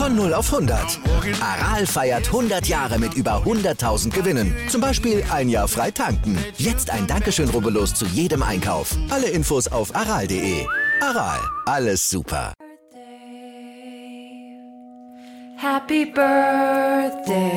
Von 0 auf 100. Aral feiert 100 Jahre mit über 100.000 Gewinnen. Zum Beispiel ein Jahr frei tanken. Jetzt ein Dankeschön, rubbellos zu jedem Einkauf. Alle Infos auf aral.de. Aral, alles super. Happy birthday.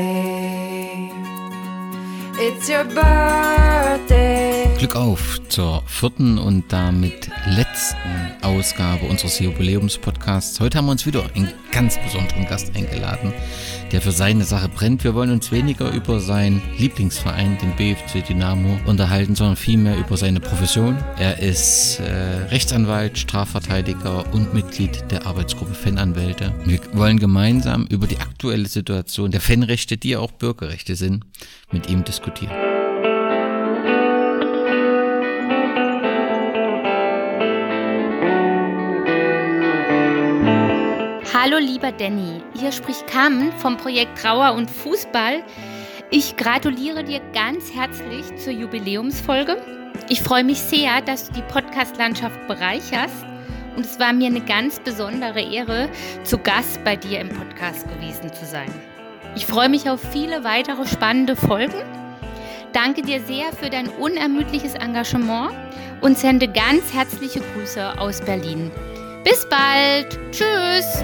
It's your birthday. Glück auf zur vierten und damit letzten Ausgabe unseres Jubiläumspodcasts. Heute haben wir uns wieder einen ganz besonderen Gast eingeladen, der für seine Sache brennt. Wir wollen uns weniger über seinen Lieblingsverein, den BFC Dynamo, unterhalten, sondern vielmehr über seine Profession. Er ist äh, Rechtsanwalt, Strafverteidiger und Mitglied der Arbeitsgruppe Fananwälte. Wir wollen gemeinsam über die aktuelle Situation der Fanrechte, die ja auch Bürgerrechte sind, mit ihm diskutieren. Hallo lieber Danny, hier spricht Carmen vom Projekt Trauer und Fußball. Ich gratuliere dir ganz herzlich zur Jubiläumsfolge. Ich freue mich sehr, dass du die Podcast-Landschaft bereicherst und es war mir eine ganz besondere Ehre, zu Gast bei dir im Podcast gewesen zu sein. Ich freue mich auf viele weitere spannende Folgen. Danke dir sehr für dein unermüdliches Engagement und sende ganz herzliche Grüße aus Berlin. Bis bald. Tschüss.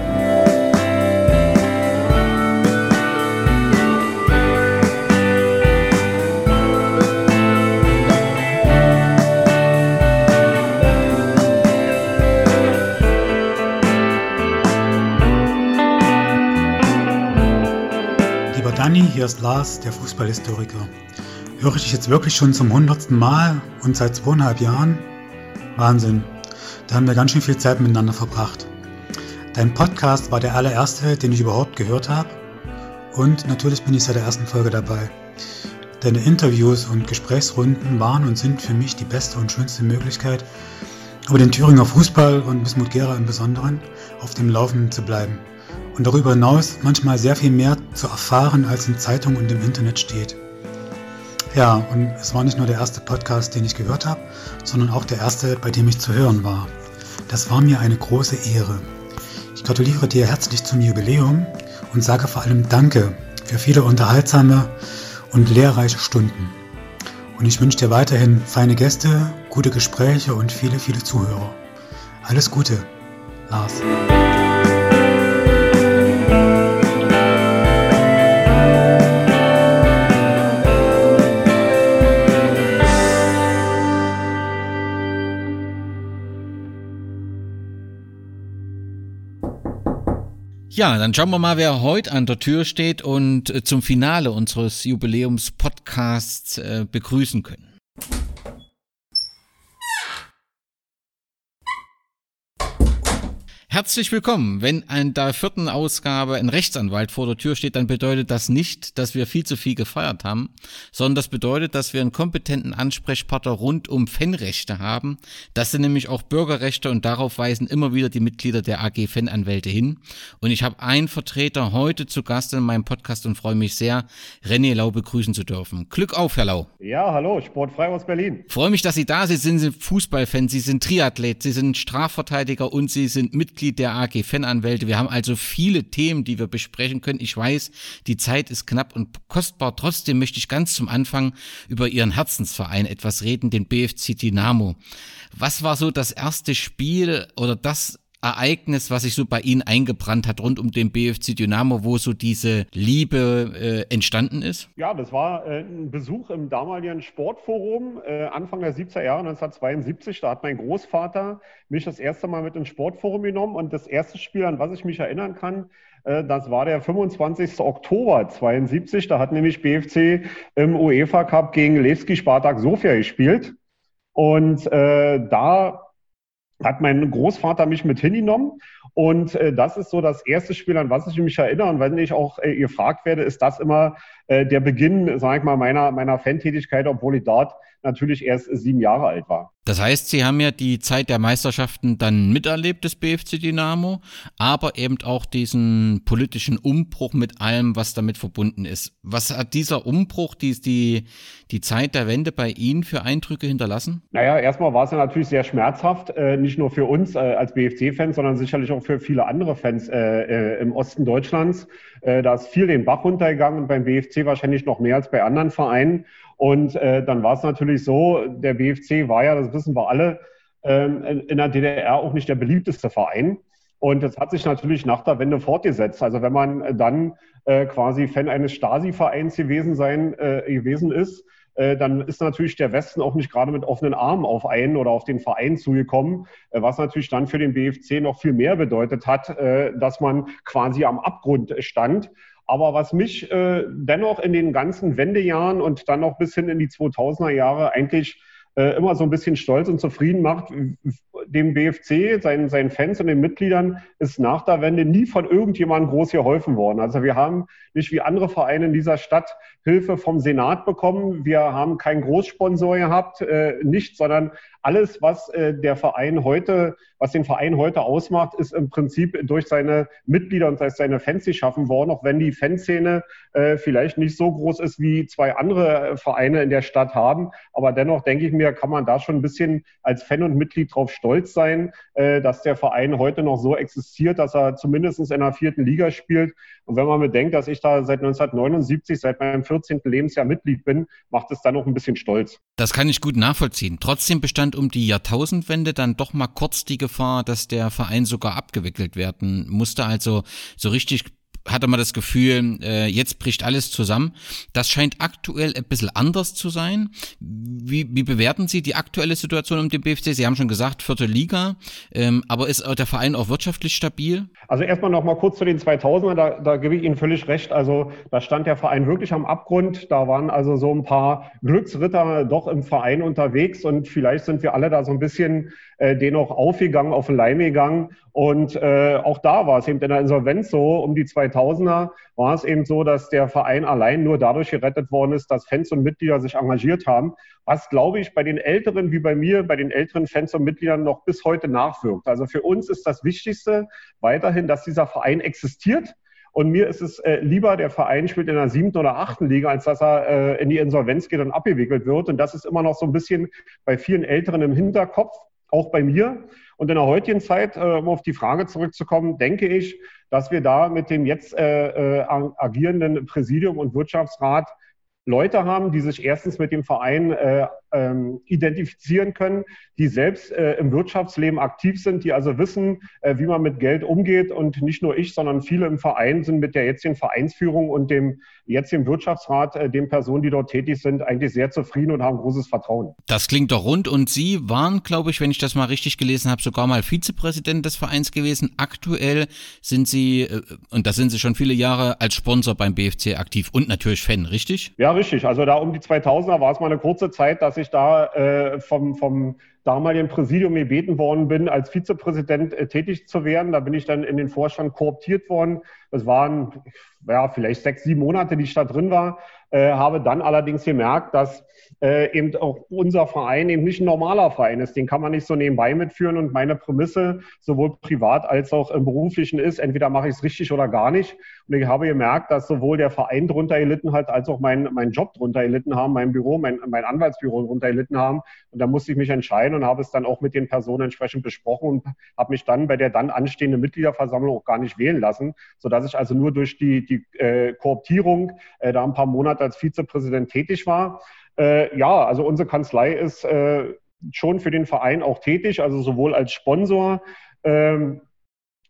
Lieber Danny, hier ist Lars, der Fußballhistoriker. Höre ich dich jetzt wirklich schon zum hundertsten Mal und seit zweieinhalb Jahren? Wahnsinn. Da haben wir ganz schön viel Zeit miteinander verbracht. Dein Podcast war der allererste, den ich überhaupt gehört habe. Und natürlich bin ich seit der ersten Folge dabei. Deine Interviews und Gesprächsrunden waren und sind für mich die beste und schönste Möglichkeit, über den Thüringer Fußball und Bismut Gera im Besonderen auf dem Laufenden zu bleiben. Und darüber hinaus manchmal sehr viel mehr zu erfahren, als in Zeitungen und im Internet steht. Ja, und es war nicht nur der erste Podcast, den ich gehört habe, sondern auch der erste, bei dem ich zu hören war. Das war mir eine große Ehre. Ich gratuliere dir herzlich zum Jubiläum und sage vor allem Danke für viele unterhaltsame und lehrreiche Stunden. Und ich wünsche dir weiterhin feine Gäste, gute Gespräche und viele, viele Zuhörer. Alles Gute, Lars. Ja, dann schauen wir mal, wer heute an der Tür steht und äh, zum Finale unseres Jubiläumspodcasts äh, begrüßen können. Herzlich willkommen. Wenn an der vierten Ausgabe ein Rechtsanwalt vor der Tür steht, dann bedeutet das nicht, dass wir viel zu viel gefeiert haben, sondern das bedeutet, dass wir einen kompetenten Ansprechpartner rund um Fanrechte haben. Das sind nämlich auch Bürgerrechte und darauf weisen immer wieder die Mitglieder der AG Fananwälte hin. Und ich habe einen Vertreter heute zu Gast in meinem Podcast und freue mich sehr, René Lau begrüßen zu dürfen. Glück auf, Herr Lau. Ja, hallo, Sportfrei aus Berlin. Freue mich, dass Sie da sind. Sie sind Fußballfan, Sie sind Triathlet, Sie sind Strafverteidiger und Sie sind Mitglied der AG Fananwälte. Wir haben also viele Themen, die wir besprechen können. Ich weiß, die Zeit ist knapp und kostbar. Trotzdem möchte ich ganz zum Anfang über Ihren Herzensverein etwas reden, den BFC Dynamo. Was war so das erste Spiel oder das Ereignis, was sich so bei Ihnen eingebrannt hat rund um den BFC Dynamo, wo so diese Liebe äh, entstanden ist? Ja, das war äh, ein Besuch im damaligen Sportforum äh, Anfang der 70er Jahre 1972. Da hat mein Großvater mich das erste Mal mit ins Sportforum genommen und das erste Spiel, an was ich mich erinnern kann, äh, das war der 25. Oktober 72. Da hat nämlich BFC im UEFA Cup gegen Levski Spartak Sofia gespielt. Und äh, da hat mein Großvater mich mit hingenommen. Und äh, das ist so das erste Spiel, an was ich mich erinnere. Und wenn ich auch äh, gefragt werde, ist das immer äh, der Beginn, sage ich mal, meiner, meiner Fantätigkeit, obwohl ich dort natürlich erst sieben Jahre alt war. Das heißt, Sie haben ja die Zeit der Meisterschaften dann miterlebt des BFC Dynamo, aber eben auch diesen politischen Umbruch mit allem, was damit verbunden ist. Was hat dieser Umbruch, die, die, die Zeit der Wende bei Ihnen für Eindrücke hinterlassen? Naja, erstmal war es ja natürlich sehr schmerzhaft, äh, nicht nur für uns äh, als BFC-Fans, sondern sicherlich auch für viele andere Fans äh, äh im Osten Deutschlands. Äh, da ist viel den Bach runtergegangen und beim BFC wahrscheinlich noch mehr als bei anderen Vereinen. Und äh, dann war es natürlich so, der BFC war ja, das wissen wir alle, ähm, in der DDR auch nicht der beliebteste Verein. Und das hat sich natürlich nach der Wende fortgesetzt. Also wenn man dann äh, quasi Fan eines Stasi-Vereins gewesen äh, gewesen ist, äh, dann ist natürlich der Westen auch nicht gerade mit offenen Armen auf einen oder auf den Verein zugekommen, äh, was natürlich dann für den BFC noch viel mehr bedeutet hat, äh, dass man quasi am Abgrund stand. Aber was mich äh, dennoch in den ganzen Wendejahren und dann noch bis hin in die 2000er Jahre eigentlich äh, immer so ein bisschen stolz und zufrieden macht, dem BFC, seinen, seinen Fans und den Mitgliedern ist nach der Wende nie von irgendjemandem groß geholfen worden. Also wir haben nicht wie andere Vereine in dieser Stadt Hilfe vom Senat bekommen. Wir haben keinen Großsponsor gehabt, äh, nicht, sondern alles, was äh, der Verein heute, was den Verein heute ausmacht, ist im Prinzip durch seine Mitglieder und seine Fans geschaffen worden, auch wenn die Fanszene äh, vielleicht nicht so groß ist, wie zwei andere Vereine in der Stadt haben. Aber dennoch denke ich mir, kann man da schon ein bisschen als Fan und Mitglied drauf stolz sein, äh, dass der Verein heute noch so existiert, dass er zumindest in der vierten Liga spielt. Und wenn man bedenkt, dass ich da seit 1979, seit meinem 14. Lebensjahr Mitglied bin, macht es dann auch ein bisschen stolz. Das kann ich gut nachvollziehen. Trotzdem bestand um die Jahrtausendwende dann doch mal kurz die Gefahr, dass der Verein sogar abgewickelt werden musste. Also so richtig hatte man das Gefühl, äh, jetzt bricht alles zusammen. Das scheint aktuell ein bisschen anders zu sein. Wie, wie bewerten Sie die aktuelle Situation um den BFC? Sie haben schon gesagt, vierte Liga, ähm, aber ist der Verein auch wirtschaftlich stabil? Also erstmal noch mal kurz zu den 2000er, da, da gebe ich Ihnen völlig recht. Also da stand der Verein wirklich am Abgrund. Da waren also so ein paar Glücksritter doch im Verein unterwegs und vielleicht sind wir alle da so ein bisschen äh, den auch aufgegangen, auf den Leim gegangen. Und äh, auch da war es eben in der Insolvenz so, um die 2000er war es eben so, dass der Verein allein nur dadurch gerettet worden ist, dass Fans und Mitglieder sich engagiert haben, was, glaube ich, bei den Älteren wie bei mir, bei den älteren Fans und Mitgliedern noch bis heute nachwirkt. Also für uns ist das Wichtigste weiterhin, dass dieser Verein existiert. Und mir ist es äh, lieber, der Verein spielt in der siebten oder achten Liga, als dass er äh, in die Insolvenz geht und abgewickelt wird. Und das ist immer noch so ein bisschen bei vielen Älteren im Hinterkopf auch bei mir. Und in der heutigen Zeit, äh, um auf die Frage zurückzukommen, denke ich, dass wir da mit dem jetzt äh, äh, agierenden Präsidium und Wirtschaftsrat Leute haben, die sich erstens mit dem Verein ähm, identifizieren können, die selbst äh, im Wirtschaftsleben aktiv sind, die also wissen, äh, wie man mit Geld umgeht. Und nicht nur ich, sondern viele im Verein sind mit der jetzigen Vereinsführung und dem jetzigen Wirtschaftsrat, äh, den Personen, die dort tätig sind, eigentlich sehr zufrieden und haben großes Vertrauen. Das klingt doch rund. Und Sie waren, glaube ich, wenn ich das mal richtig gelesen habe, sogar mal Vizepräsident des Vereins gewesen. Aktuell sind Sie, äh, und da sind Sie schon viele Jahre als Sponsor beim BFC aktiv und natürlich Fan, richtig? Ja, richtig. Also da um die 2000er war es mal eine kurze Zeit, dass ich da äh, vom, vom damaligen Präsidium gebeten worden bin, als Vizepräsident äh, tätig zu werden. Da bin ich dann in den Vorstand kooptiert worden. Das waren ja, vielleicht sechs, sieben Monate, die ich da drin war. Äh, habe dann allerdings gemerkt, dass äh, eben auch unser Verein eben nicht ein normaler Verein ist. Den kann man nicht so nebenbei mitführen. Und meine Prämisse, sowohl privat als auch im beruflichen ist, entweder mache ich es richtig oder gar nicht. Und ich habe gemerkt, dass sowohl der Verein drunter gelitten hat, als auch mein, mein Job drunter gelitten haben, mein Büro, mein, mein Anwaltsbüro drunter gelitten haben. Und da musste ich mich entscheiden und habe es dann auch mit den Personen entsprechend besprochen und habe mich dann bei der dann anstehenden Mitgliederversammlung auch gar nicht wählen lassen, sodass ich also nur durch die, die äh, Kooptierung äh, da ein paar Monate als Vizepräsident tätig war. Äh, ja, also unsere Kanzlei ist äh, schon für den Verein auch tätig, also sowohl als Sponsor ähm,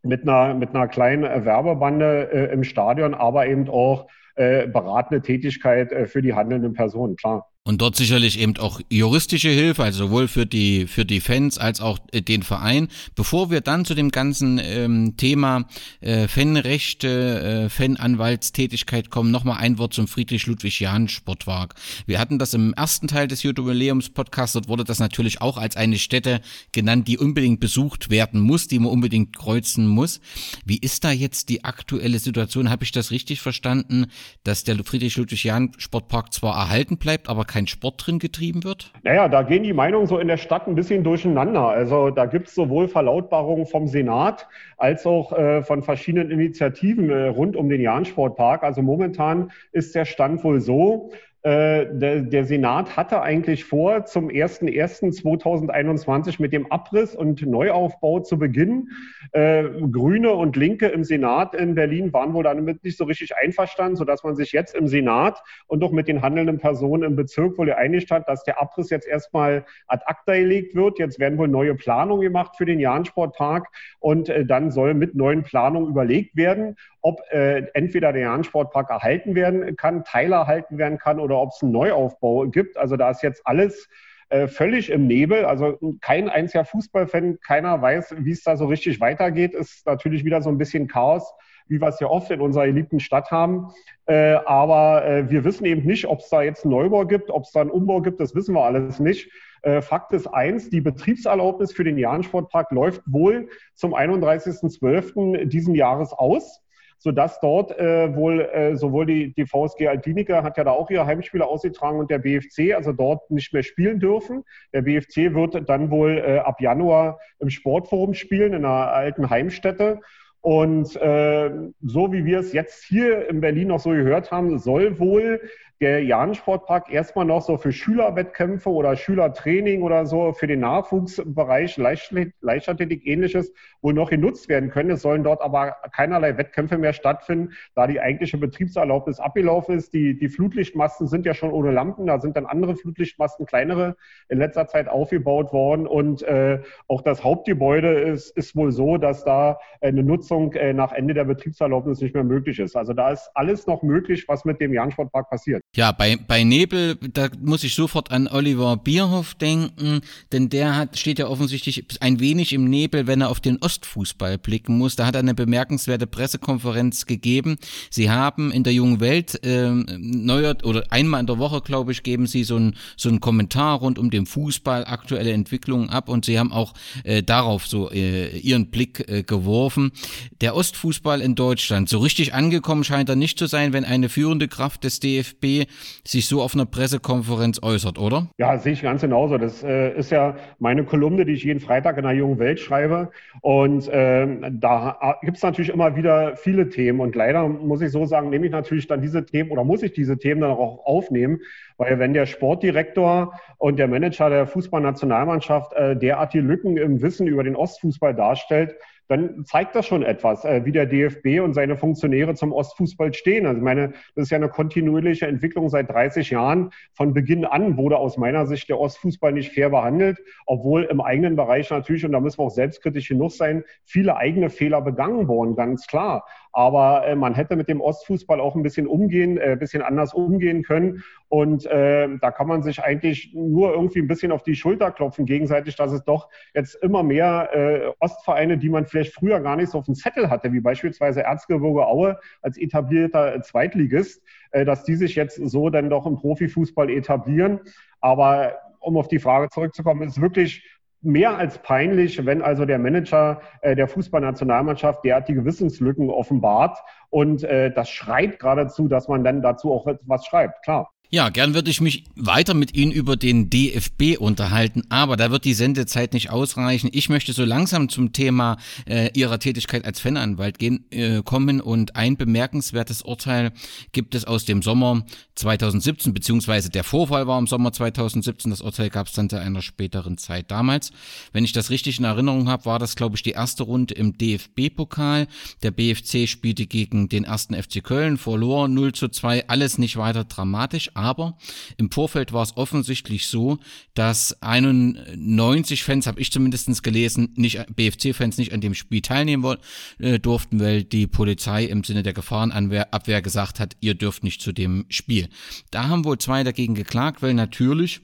mit, einer, mit einer kleinen Werbebande äh, im Stadion, aber eben auch äh, beratende Tätigkeit äh, für die handelnden Personen, klar. Und dort sicherlich eben auch juristische Hilfe, also sowohl für die für die Fans als auch äh, den Verein. Bevor wir dann zu dem ganzen ähm, Thema äh, Fanrechte, äh, Fananwaltstätigkeit kommen, nochmal ein Wort zum Friedrich-Ludwig-Jahn-Sportpark. Wir hatten das im ersten Teil des Jubiläums-Podcasts, dort wurde das natürlich auch als eine Stätte genannt, die unbedingt besucht werden muss, die man unbedingt kreuzen muss. Wie ist da jetzt die aktuelle Situation? Habe ich das richtig verstanden, dass der Friedrich-Ludwig-Jahn-Sportpark zwar erhalten bleibt, aber kein Sport drin getrieben wird? Naja, da gehen die Meinungen so in der Stadt ein bisschen durcheinander. Also da gibt es sowohl Verlautbarungen vom Senat als auch äh, von verschiedenen Initiativen äh, rund um den Jahn-Sportpark. Also momentan ist der Stand wohl so, äh, der, der, Senat hatte eigentlich vor, zum 01.01.2021 mit dem Abriss und Neuaufbau zu beginnen. Äh, Grüne und Linke im Senat in Berlin waren wohl damit nicht so richtig einverstanden, sodass man sich jetzt im Senat und auch mit den handelnden Personen im Bezirk wohl geeinigt hat, dass der Abriss jetzt erstmal ad acta gelegt wird. Jetzt werden wohl neue Planungen gemacht für den Jahn-Sportpark und äh, dann soll mit neuen Planungen überlegt werden, ob äh, entweder der Jahn-Sportpark erhalten werden kann, Teile erhalten werden kann oder ob es einen Neuaufbau gibt. Also da ist jetzt alles äh, völlig im Nebel. Also kein einziger Fußballfan, keiner weiß, wie es da so richtig weitergeht. Ist natürlich wieder so ein bisschen Chaos, wie wir es ja oft in unserer geliebten Stadt haben. Äh, aber äh, wir wissen eben nicht, ob es da jetzt einen Neubau gibt, ob es da einen Umbau gibt, das wissen wir alles nicht. Äh, Fakt ist eins, die Betriebserlaubnis für den Jahn-Sportpark läuft wohl zum 31.12. diesen Jahres aus sodass dort äh, wohl äh, sowohl die, die VSG Aldinica hat ja da auch ihre Heimspiele ausgetragen und der BFC, also dort nicht mehr spielen dürfen. Der BFC wird dann wohl äh, ab Januar im Sportforum spielen, in einer alten Heimstätte. Und äh, so wie wir es jetzt hier in Berlin noch so gehört haben, soll wohl der Jahn-Sportpark erstmal noch so für Schülerwettkämpfe oder Schülertraining oder so für den Nachwuchsbereich, Leichtathletik ähnliches, wohl noch genutzt werden können. Es sollen dort aber keinerlei Wettkämpfe mehr stattfinden, da die eigentliche Betriebserlaubnis abgelaufen ist. Die, die Flutlichtmasten sind ja schon ohne Lampen, da sind dann andere Flutlichtmasten, kleinere, in letzter Zeit aufgebaut worden. Und äh, auch das Hauptgebäude ist, ist wohl so, dass da eine Nutzung äh, nach Ende der Betriebserlaubnis nicht mehr möglich ist. Also da ist alles noch möglich, was mit dem Jahn-Sportpark passiert. Ja, bei, bei Nebel, da muss ich sofort an Oliver Bierhoff denken, denn der hat, steht ja offensichtlich ein wenig im Nebel, wenn er auf den Ostfußball blicken muss. Da hat er eine bemerkenswerte Pressekonferenz gegeben. Sie haben in der jungen Welt äh, neuer oder einmal in der Woche, glaube ich, geben sie so einen so einen Kommentar rund um den Fußball, aktuelle Entwicklungen ab und sie haben auch äh, darauf so äh, ihren Blick äh, geworfen. Der Ostfußball in Deutschland, so richtig angekommen scheint er nicht zu sein, wenn eine führende Kraft des DFB sich so auf einer Pressekonferenz äußert, oder? Ja, sehe ich ganz genauso. Das äh, ist ja meine Kolumne, die ich jeden Freitag in der jungen Welt schreibe. Und äh, da gibt es natürlich immer wieder viele Themen. Und leider muss ich so sagen, nehme ich natürlich dann diese Themen oder muss ich diese Themen dann auch aufnehmen, weil wenn der Sportdirektor und der Manager der Fußballnationalmannschaft äh, derartige Lücken im Wissen über den Ostfußball darstellt, dann zeigt das schon etwas, äh, wie der DFB und seine Funktionäre zum Ostfußball stehen. Also ich meine, das ist ja eine kontinuierliche Entwicklung seit 30 Jahren. Von Beginn an wurde aus meiner Sicht der Ostfußball nicht fair behandelt, obwohl im eigenen Bereich natürlich, und da müssen wir auch selbstkritisch genug sein, viele eigene Fehler begangen wurden, ganz klar. Aber äh, man hätte mit dem Ostfußball auch ein bisschen umgehen, äh, bisschen anders umgehen können. Und äh, da kann man sich eigentlich nur irgendwie ein bisschen auf die Schulter klopfen gegenseitig, dass es doch jetzt immer mehr äh, Ostvereine, die man vielleicht früher gar nicht so auf dem Zettel hatte, wie beispielsweise Erzgebirge Aue als etablierter Zweitligist, äh, dass die sich jetzt so dann doch im Profifußball etablieren. Aber um auf die Frage zurückzukommen, ist wirklich mehr als peinlich, wenn also der Manager äh, der Fußballnationalmannschaft derartige Wissenslücken offenbart. Und äh, das schreit geradezu, dass man dann dazu auch was schreibt, klar. Ja, gern würde ich mich weiter mit Ihnen über den DFB unterhalten, aber da wird die Sendezeit nicht ausreichen. Ich möchte so langsam zum Thema äh, Ihrer Tätigkeit als Fananwalt gehen, äh, kommen und ein bemerkenswertes Urteil gibt es aus dem Sommer 2017, beziehungsweise der Vorfall war im Sommer 2017, das Urteil gab es dann zu einer späteren Zeit damals. Wenn ich das richtig in Erinnerung habe, war das, glaube ich, die erste Runde im DFB-Pokal. Der BFC spielte gegen den ersten FC Köln, verlor 0 zu 2, alles nicht weiter dramatisch, aber im Vorfeld war es offensichtlich so, dass 91 Fans, habe ich zumindest gelesen, nicht BFC-Fans nicht an dem Spiel teilnehmen äh, durften, weil die Polizei im Sinne der Gefahrenabwehr gesagt hat, ihr dürft nicht zu dem Spiel. Da haben wohl zwei dagegen geklagt, weil natürlich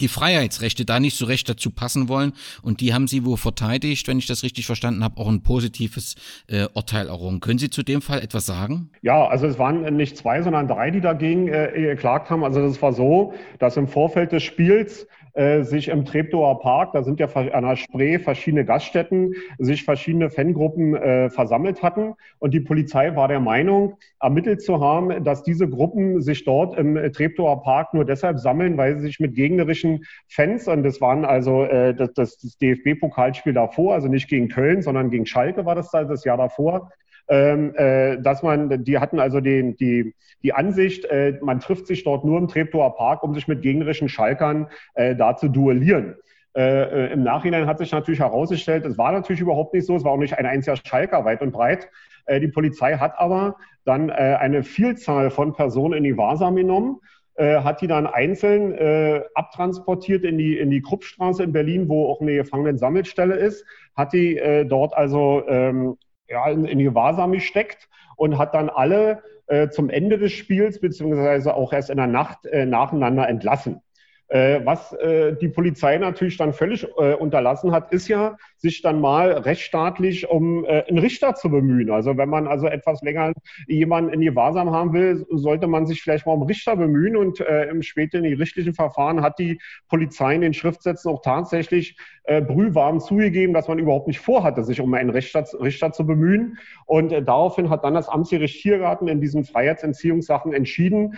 die Freiheitsrechte da nicht so recht dazu passen wollen. Und die haben sie wohl verteidigt, wenn ich das richtig verstanden habe, auch ein positives äh, Urteil errungen. Können Sie zu dem Fall etwas sagen? Ja, also es waren nicht zwei, sondern drei, die dagegen äh, geklagt haben. Also das war so, dass im Vorfeld des Spiels äh, sich im Treptower Park, da sind ja an der Spree verschiedene Gaststätten, sich verschiedene Fangruppen äh, versammelt hatten. Und die Polizei war der Meinung, ermittelt zu haben, dass diese Gruppen sich dort im Treptower Park nur deshalb sammeln, weil sie sich mit gegnerischen Fans, und das waren also äh, das, das, DFB-Pokalspiel davor, also nicht gegen Köln, sondern gegen Schalke war das da, das Jahr davor, ähm, äh, dass man, die hatten also den, die, die Ansicht, äh, man trifft sich dort nur im Treptower Park, um sich mit gegnerischen Schalkern äh, da zu duellieren. Äh, Im Nachhinein hat sich natürlich herausgestellt, es war natürlich überhaupt nicht so, es war auch nicht ein einziger Schalker weit und breit. Äh, die Polizei hat aber dann äh, eine Vielzahl von Personen in die Wahrsam genommen, hat die dann einzeln abtransportiert in die, in die Kruppstraße in Berlin, wo auch eine Gefangenen-Sammelstelle ist, hat die dort also ähm, ja, in, in Gewahrsam gesteckt und hat dann alle äh, zum Ende des Spiels beziehungsweise auch erst in der Nacht äh, nacheinander entlassen. Äh, was äh, die Polizei natürlich dann völlig äh, unterlassen hat, ist ja, sich dann mal rechtsstaatlich um einen Richter zu bemühen. Also wenn man also etwas länger jemanden in die Wahrsam haben will, sollte man sich vielleicht mal um Richter bemühen. Und im späteren gerichtlichen Verfahren hat die Polizei in den Schriftsätzen auch tatsächlich brühwarm zugegeben, dass man überhaupt nicht vorhatte, sich um einen Richter, Richter zu bemühen. Und daraufhin hat dann das Amtsgericht Tiergarten in diesen Freiheitsentziehungssachen entschieden,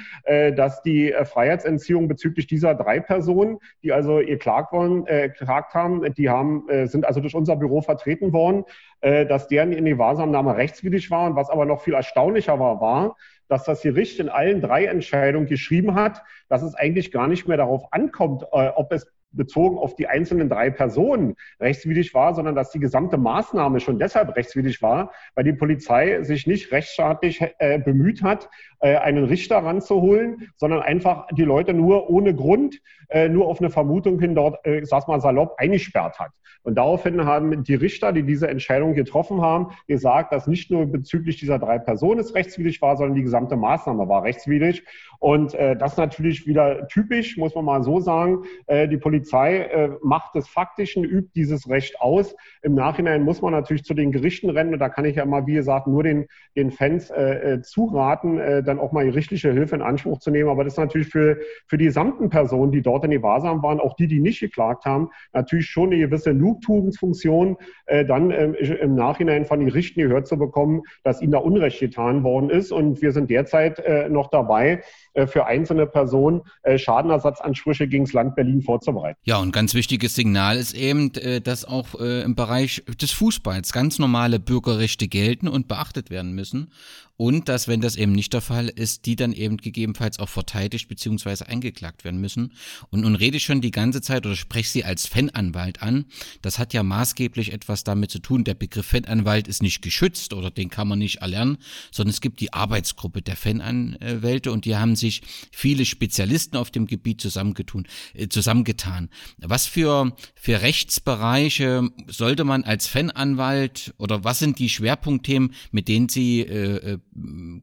dass die Freiheitsentziehung bezüglich dieser drei Personen, die also ihr klagt, wollen, äh, geklagt haben, die haben, äh, sind also durch unser Büro vertreten worden, äh, dass deren in die Wahrsamnahme rechtswidrig war. Und was aber noch viel erstaunlicher war, war, dass das Gericht in allen drei Entscheidungen geschrieben hat, dass es eigentlich gar nicht mehr darauf ankommt, äh, ob es bezogen auf die einzelnen drei Personen rechtswidrig war, sondern dass die gesamte Maßnahme schon deshalb rechtswidrig war, weil die Polizei sich nicht rechtsstaatlich äh, bemüht hat, äh, einen Richter ranzuholen, sondern einfach die Leute nur ohne Grund, äh, nur auf eine Vermutung hin dort, äh, ich sag's mal salopp, eingesperrt hat. Und daraufhin haben die Richter, die diese Entscheidung getroffen haben, gesagt, dass nicht nur bezüglich dieser drei Personen es rechtswidrig war, sondern die gesamte Maßnahme war rechtswidrig. Und äh, das natürlich wieder typisch, muss man mal so sagen. Äh, die Polizei äh, macht des Faktischen, übt dieses Recht aus. Im Nachhinein muss man natürlich zu den Gerichten rennen. Und da kann ich ja mal, wie gesagt, nur den, den Fans äh, äh zuraten, äh, dann auch mal gerichtliche Hilfe in Anspruch zu nehmen. Aber das ist natürlich für, für die gesamten Personen, die dort in die Wahrsam waren, auch die, die nicht geklagt haben, natürlich schon eine gewisse Genugtuungsfunktion, äh, dann ähm, im Nachhinein von den Gerichten gehört zu bekommen, dass ihnen da Unrecht getan worden ist. Und wir sind derzeit äh, noch dabei, für einzelne Personen äh, Schadenersatzansprüche gegen das Land Berlin vorzubereiten. Ja, und ganz wichtiges Signal ist eben, äh, dass auch im Bereich des Fußballs ganz normale Bürgerrechte gelten und beachtet werden müssen. Und dass, wenn das eben nicht der Fall ist, die dann eben gegebenenfalls auch verteidigt bzw. eingeklagt werden müssen. Und nun rede ich schon die ganze Zeit oder spreche sie als Fananwalt an. Das hat ja maßgeblich etwas damit zu tun. Der Begriff Fananwalt ist nicht geschützt oder den kann man nicht erlernen, sondern es gibt die Arbeitsgruppe der Fananwälte und die haben sich viele Spezialisten auf dem Gebiet zusammengetun, äh, zusammengetan. Was für, für Rechtsbereiche sollte man als Fananwalt oder was sind die Schwerpunktthemen, mit denen Sie äh, äh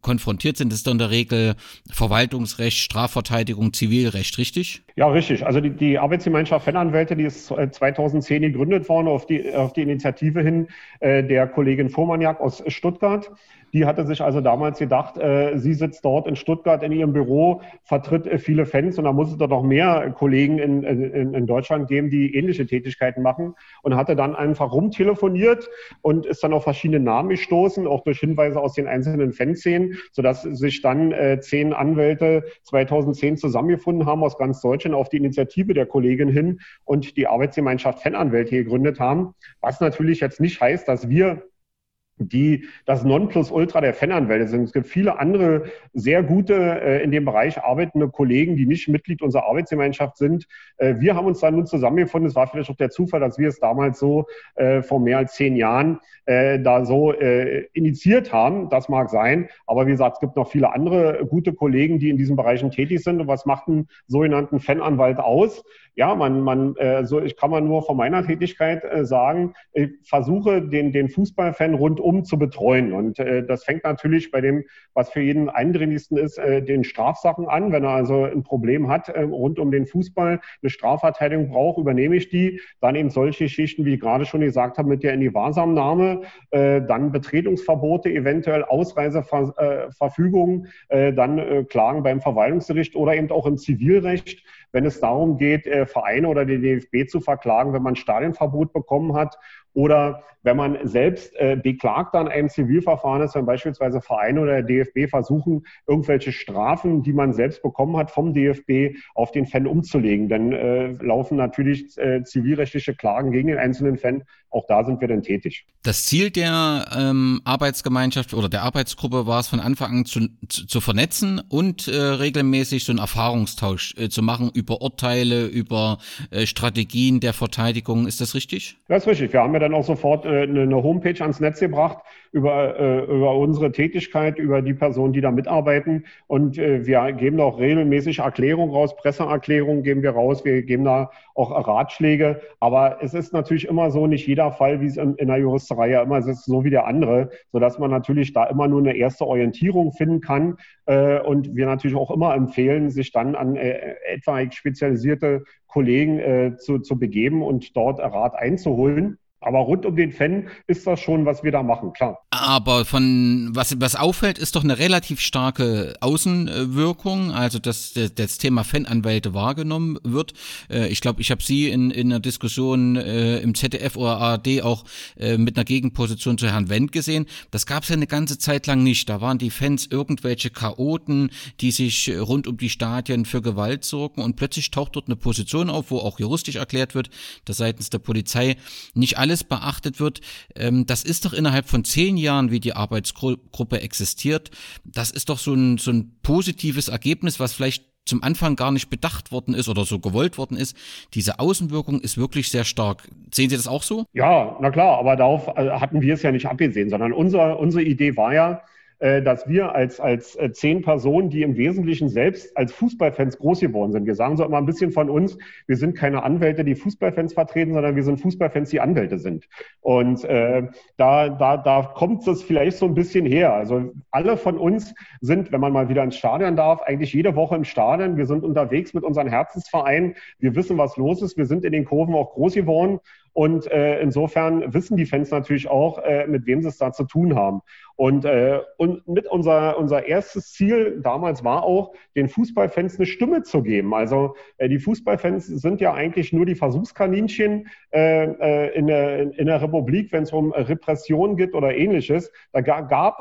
konfrontiert sind, das ist doch in der Regel Verwaltungsrecht, Strafverteidigung, Zivilrecht, richtig? Ja, richtig. Also die, die Arbeitsgemeinschaft Fananwälte, die ist 2010 äh, gegründet worden auf die, auf die Initiative hin äh, der Kollegin Vormaniak aus Stuttgart. Die hatte sich also damals gedacht, äh, sie sitzt dort in Stuttgart in ihrem Büro, vertritt äh, viele Fans und da muss es doch noch mehr Kollegen in, in, in Deutschland geben, die ähnliche Tätigkeiten machen und hatte dann einfach rumtelefoniert und ist dann auf verschiedene Namen gestoßen, auch durch Hinweise aus den einzelnen Fanszenen, sodass sich dann äh, zehn Anwälte 2010 zusammengefunden haben aus ganz Deutschland auf die Initiative der Kollegin hin und die Arbeitsgemeinschaft Fananwälte gegründet haben. Was natürlich jetzt nicht heißt, dass wir die das Nonplusultra der Fananwälte sind. Es gibt viele andere sehr gute äh, in dem Bereich arbeitende Kollegen, die nicht Mitglied unserer Arbeitsgemeinschaft sind. Äh, wir haben uns dann nun zusammengefunden. Es war vielleicht auch der Zufall, dass wir es damals so äh, vor mehr als zehn Jahren äh, da so äh, initiiert haben. Das mag sein. Aber wie gesagt, es gibt noch viele andere gute Kollegen, die in diesen Bereichen tätig sind. Und was macht einen sogenannten Fananwalt aus? ja, man, man, äh, so ich kann man nur von meiner Tätigkeit sagen, ich versuche den, den Fußballfan rundum rundum zu betreuen. Und äh, das fängt natürlich bei dem, was für jeden eindringlichsten ist, äh, den Strafsachen an. Wenn er also ein Problem hat äh, rund um den Fußball, eine Strafverteidigung braucht, übernehme ich die. Dann eben solche Schichten, wie ich gerade schon gesagt habe, mit der in die Wahrsamnahme, äh, dann Betretungsverbote, eventuell Ausreiseverfügungen, äh, dann äh, Klagen beim Verwaltungsgericht oder eben auch im Zivilrecht wenn es darum geht, Vereine oder den DFB zu verklagen, wenn man Stadionverbot bekommen hat oder wenn man selbst äh, beklagt an einem Zivilverfahren ist, wenn beispielsweise Vereine oder der DFB versuchen, irgendwelche Strafen, die man selbst bekommen hat vom DFB, auf den Fan umzulegen. Dann äh, laufen natürlich äh, zivilrechtliche Klagen gegen den einzelnen Fan. Auch da sind wir dann tätig. Das Ziel der ähm, Arbeitsgemeinschaft oder der Arbeitsgruppe war es von Anfang an zu, zu, zu vernetzen und äh, regelmäßig so einen Erfahrungstausch äh, zu machen über Urteile, über äh, Strategien der Verteidigung. Ist das richtig? Das ist richtig. Wir haben ja dann auch sofort äh, eine Homepage ans Netz gebracht über, äh, über unsere Tätigkeit, über die Personen, die da mitarbeiten. Und äh, wir geben da auch regelmäßig Erklärungen raus, Presseerklärungen geben wir raus, wir geben da auch Ratschläge. Aber es ist natürlich immer so, nicht jeder Fall, wie es in, in der Juristerei ja immer ist, so wie der andere, sodass man natürlich da immer nur eine erste Orientierung finden kann. Äh, und wir natürlich auch immer empfehlen, sich dann an äh, etwaig spezialisierte Kollegen äh, zu, zu begeben und dort Rat einzuholen. Aber rund um den Fan ist das schon, was wir da machen, klar. Aber von was, was auffällt, ist doch eine relativ starke Außenwirkung, also dass das Thema Fananwälte wahrgenommen wird. Äh, ich glaube, ich habe Sie in, in einer Diskussion äh, im ZDF oder ARD auch äh, mit einer Gegenposition zu Herrn Wendt gesehen. Das gab es ja eine ganze Zeit lang nicht. Da waren die Fans irgendwelche Chaoten, die sich rund um die Stadien für Gewalt sorgen und plötzlich taucht dort eine Position auf, wo auch juristisch erklärt wird, dass seitens der Polizei nicht alle alles beachtet wird. Ähm, das ist doch innerhalb von zehn Jahren, wie die Arbeitsgruppe existiert, das ist doch so ein, so ein positives Ergebnis, was vielleicht zum Anfang gar nicht bedacht worden ist oder so gewollt worden ist. Diese Außenwirkung ist wirklich sehr stark. Sehen Sie das auch so? Ja, na klar, aber darauf äh, hatten wir es ja nicht abgesehen, sondern unser, unsere Idee war ja, dass wir als, als äh, zehn Personen, die im Wesentlichen selbst als Fußballfans groß geworden sind, wir sagen so immer ein bisschen von uns, wir sind keine Anwälte, die Fußballfans vertreten, sondern wir sind Fußballfans, die Anwälte sind. Und äh, da, da, da kommt es vielleicht so ein bisschen her. Also alle von uns sind, wenn man mal wieder ins Stadion darf, eigentlich jede Woche im Stadion. Wir sind unterwegs mit unseren Herzensvereinen. Wir wissen, was los ist. Wir sind in den Kurven auch groß geworden. Und äh, insofern wissen die Fans natürlich auch, äh, mit wem sie es da zu tun haben. Und, äh, und mit unser, unser erstes Ziel damals war auch, den Fußballfans eine Stimme zu geben. Also äh, die Fußballfans sind ja eigentlich nur die Versuchskaninchen äh, äh in, der, in der Republik, wenn es um Repression geht oder ähnliches. Da gab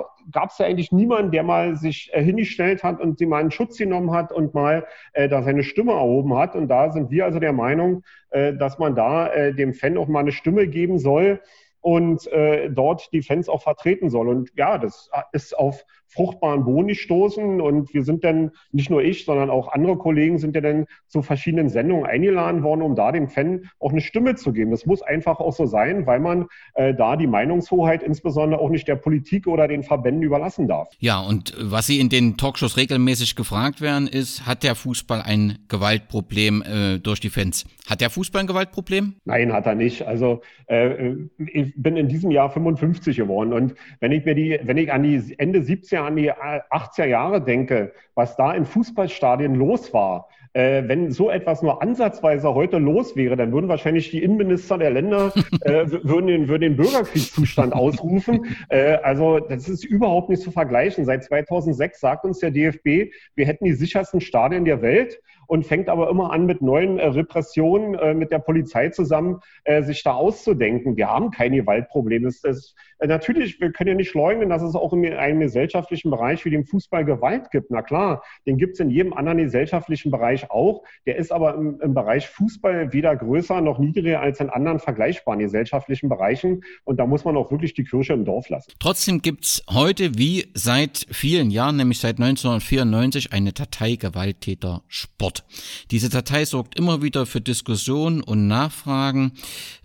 es ja eigentlich niemanden, der mal sich hingestellt hat und sie mal einen Schutz genommen hat und mal da seine Stimme erhoben hat. Und da sind wir also der Meinung, dass man da dem Fan auch mal eine Stimme geben soll und äh, dort die Fans auch vertreten soll. Und ja, das ist auf fruchtbaren Boden gestoßen und wir sind dann, nicht nur ich, sondern auch andere Kollegen sind ja dann zu verschiedenen Sendungen eingeladen worden, um da dem Fan auch eine Stimme zu geben. Das muss einfach auch so sein, weil man äh, da die Meinungshoheit insbesondere auch nicht der Politik oder den Verbänden überlassen darf. Ja, und was Sie in den Talkshows regelmäßig gefragt werden, ist, hat der Fußball ein Gewaltproblem äh, durch die Fans? Hat der Fußball ein Gewaltproblem? Nein, hat er nicht. Also äh, ich bin in diesem Jahr 55 geworden und wenn ich mir die, wenn ich an die Ende 70er an die 80er Jahre denke, was da in Fußballstadien los war, äh, wenn so etwas nur ansatzweise heute los wäre, dann würden wahrscheinlich die Innenminister der Länder äh, würden, den, würden den Bürgerkriegszustand ausrufen. Äh, also das ist überhaupt nicht zu vergleichen. Seit 2006 sagt uns der DFB, wir hätten die sichersten Stadien der Welt und fängt aber immer an, mit neuen äh, Repressionen äh, mit der Polizei zusammen äh, sich da auszudenken. Wir haben kein Gewaltproblem. Das, das, äh, natürlich, wir können ja nicht leugnen, dass es auch in einem gesellschaftlichen Bereich wie dem Fußball Gewalt gibt. Na klar, den gibt es in jedem anderen gesellschaftlichen Bereich auch. Der ist aber im, im Bereich Fußball weder größer noch niedriger als in anderen vergleichbaren gesellschaftlichen Bereichen. Und da muss man auch wirklich die Kirche im Dorf lassen. Trotzdem gibt es heute wie seit vielen Jahren, nämlich seit 1994, eine Datei Gewalttäter Sport. Diese Datei sorgt immer wieder für Diskussionen und Nachfragen.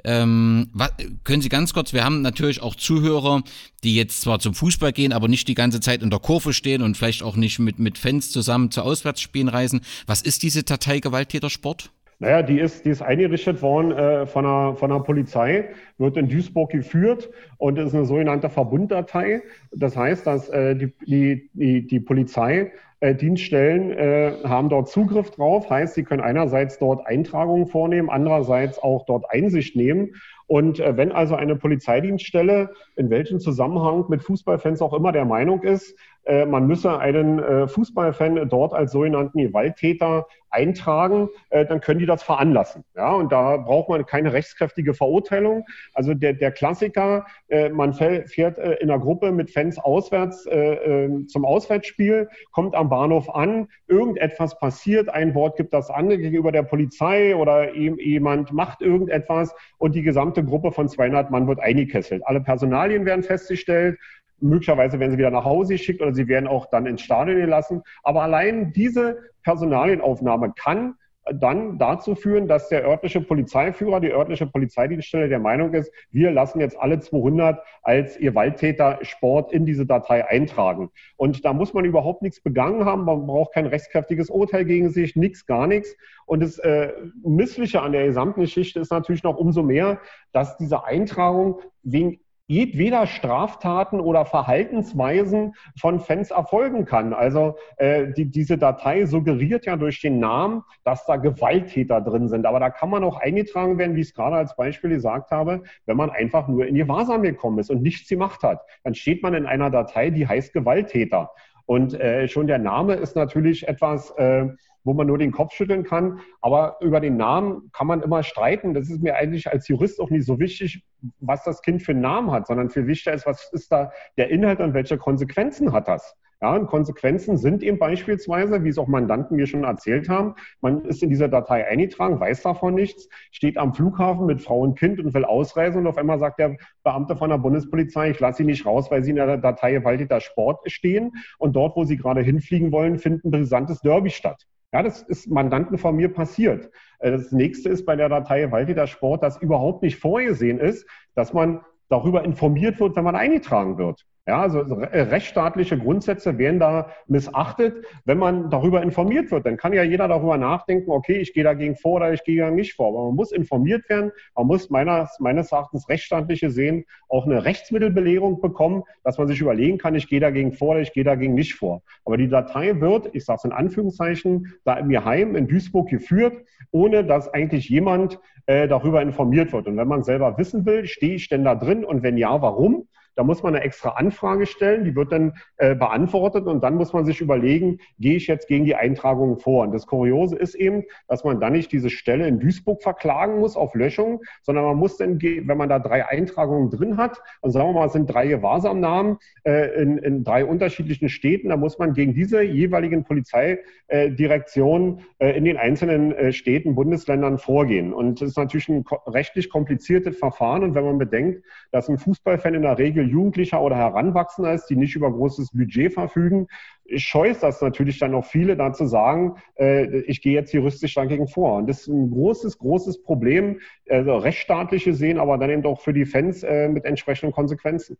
Ähm, was, können Sie ganz kurz, wir haben natürlich auch Zuhörer, die jetzt zwar zum Fußball gehen, aber nicht die ganze Zeit in der Kurve stehen und vielleicht auch nicht mit, mit Fans zusammen zu Auswärtsspielen reisen. Was ist diese Datei Gewalttätersport? Naja, die ist, die ist eingerichtet worden äh, von, der, von der Polizei, wird in Duisburg geführt und ist eine sogenannte Verbunddatei. Das heißt, dass äh, die, die, die, Polizei Dienststellen äh, haben dort Zugriff drauf, heißt, sie können einerseits dort Eintragungen vornehmen, andererseits auch dort Einsicht nehmen. Und äh, wenn also eine Polizeidienststelle in welchem Zusammenhang mit Fußballfans auch immer der Meinung ist, äh, man müsse einen äh, Fußballfan dort als sogenannten Gewalttäter eintragen, dann können die das veranlassen. Ja, und da braucht man keine rechtskräftige Verurteilung. Also der, der Klassiker, man fährt äh, in einer Gruppe mit Fans auswärts äh, äh, zum Auswärtsspiel, kommt am Bahnhof an, irgendetwas passiert, ein Wort gibt das andere gegenüber der Polizei oder jemand macht irgendetwas und die gesamte Gruppe von 200 Mann wird eingekesselt. Alle Personalien werden festgestellt, Möglicherweise werden sie wieder nach Hause geschickt oder sie werden auch dann ins Stadion gelassen. Aber allein diese Personalienaufnahme kann dann dazu führen, dass der örtliche Polizeiführer, die örtliche Polizeidienststelle der Meinung ist, wir lassen jetzt alle 200 als ihr Waldtäter Sport in diese Datei eintragen. Und da muss man überhaupt nichts begangen haben, man braucht kein rechtskräftiges Urteil gegen sich, nichts, gar nichts. Und das äh, Missliche an der gesamten Geschichte ist natürlich noch umso mehr, dass diese Eintragung wegen jedweder Straftaten oder Verhaltensweisen von Fans erfolgen kann. Also äh, die, diese Datei suggeriert ja durch den Namen, dass da Gewalttäter drin sind. Aber da kann man auch eingetragen werden, wie ich es gerade als Beispiel gesagt habe, wenn man einfach nur in die Wahrsam gekommen ist und nichts gemacht hat. Dann steht man in einer Datei, die heißt Gewalttäter. Und äh, schon der Name ist natürlich etwas, äh, wo man nur den Kopf schütteln kann. Aber über den Namen kann man immer streiten. Das ist mir eigentlich als Jurist auch nicht so wichtig, was das Kind für einen Namen hat, sondern viel wichtiger ist, was ist da der Inhalt und welche Konsequenzen hat das? Ja, und Konsequenzen sind eben beispielsweise, wie es auch Mandanten mir schon erzählt haben, man ist in dieser Datei eingetragen, weiß davon nichts, steht am Flughafen mit Frau und Kind und will ausreisen und auf einmal sagt der Beamte von der Bundespolizei, ich lasse sie nicht raus, weil sie in der Datei gewaltiger Sport stehen und dort, wo sie gerade hinfliegen wollen, findet ein brisantes Derby statt. Ja, das ist Mandanten von mir passiert. Äh, das nächste ist bei der Datei Waltider Sport, dass überhaupt nicht vorgesehen ist, dass man darüber informiert wird, wenn man eingetragen wird. Ja, also äh, rechtsstaatliche Grundsätze werden da missachtet, wenn man darüber informiert wird. Dann kann ja jeder darüber nachdenken, okay, ich gehe dagegen vor oder ich gehe dagegen nicht vor. Aber man muss informiert werden, man muss meines, meines Erachtens rechtsstaatliche sehen, auch eine Rechtsmittelbelehrung bekommen, dass man sich überlegen kann, ich gehe dagegen vor oder ich gehe dagegen nicht vor. Aber die Datei wird, ich sage es in Anführungszeichen, da in mir heim in Duisburg geführt, ohne dass eigentlich jemand äh, darüber informiert wird. Und wenn man selber wissen will, stehe ich denn da drin und wenn ja, warum? Da muss man eine extra Anfrage stellen, die wird dann äh, beantwortet und dann muss man sich überlegen, gehe ich jetzt gegen die Eintragungen vor. Und das Kuriose ist eben, dass man dann nicht diese Stelle in Duisburg verklagen muss auf Löschung, sondern man muss dann, wenn man da drei Eintragungen drin hat, und sagen wir mal, es sind drei Gewahrsamnahmen äh, in, in drei unterschiedlichen Städten, da muss man gegen diese jeweiligen Polizeidirektionen äh, in den einzelnen äh, Städten, Bundesländern vorgehen. Und das ist natürlich ein rechtlich kompliziertes Verfahren. Und wenn man bedenkt, dass ein Fußballfan in der Regel Jugendlicher oder Heranwachsender ist, die nicht über großes Budget verfügen, scheut das natürlich dann auch viele dazu sagen, äh, ich gehe jetzt juristisch dagegen vor. Und das ist ein großes, großes Problem, also rechtsstaatliche sehen, aber dann eben auch für die Fans äh, mit entsprechenden Konsequenzen.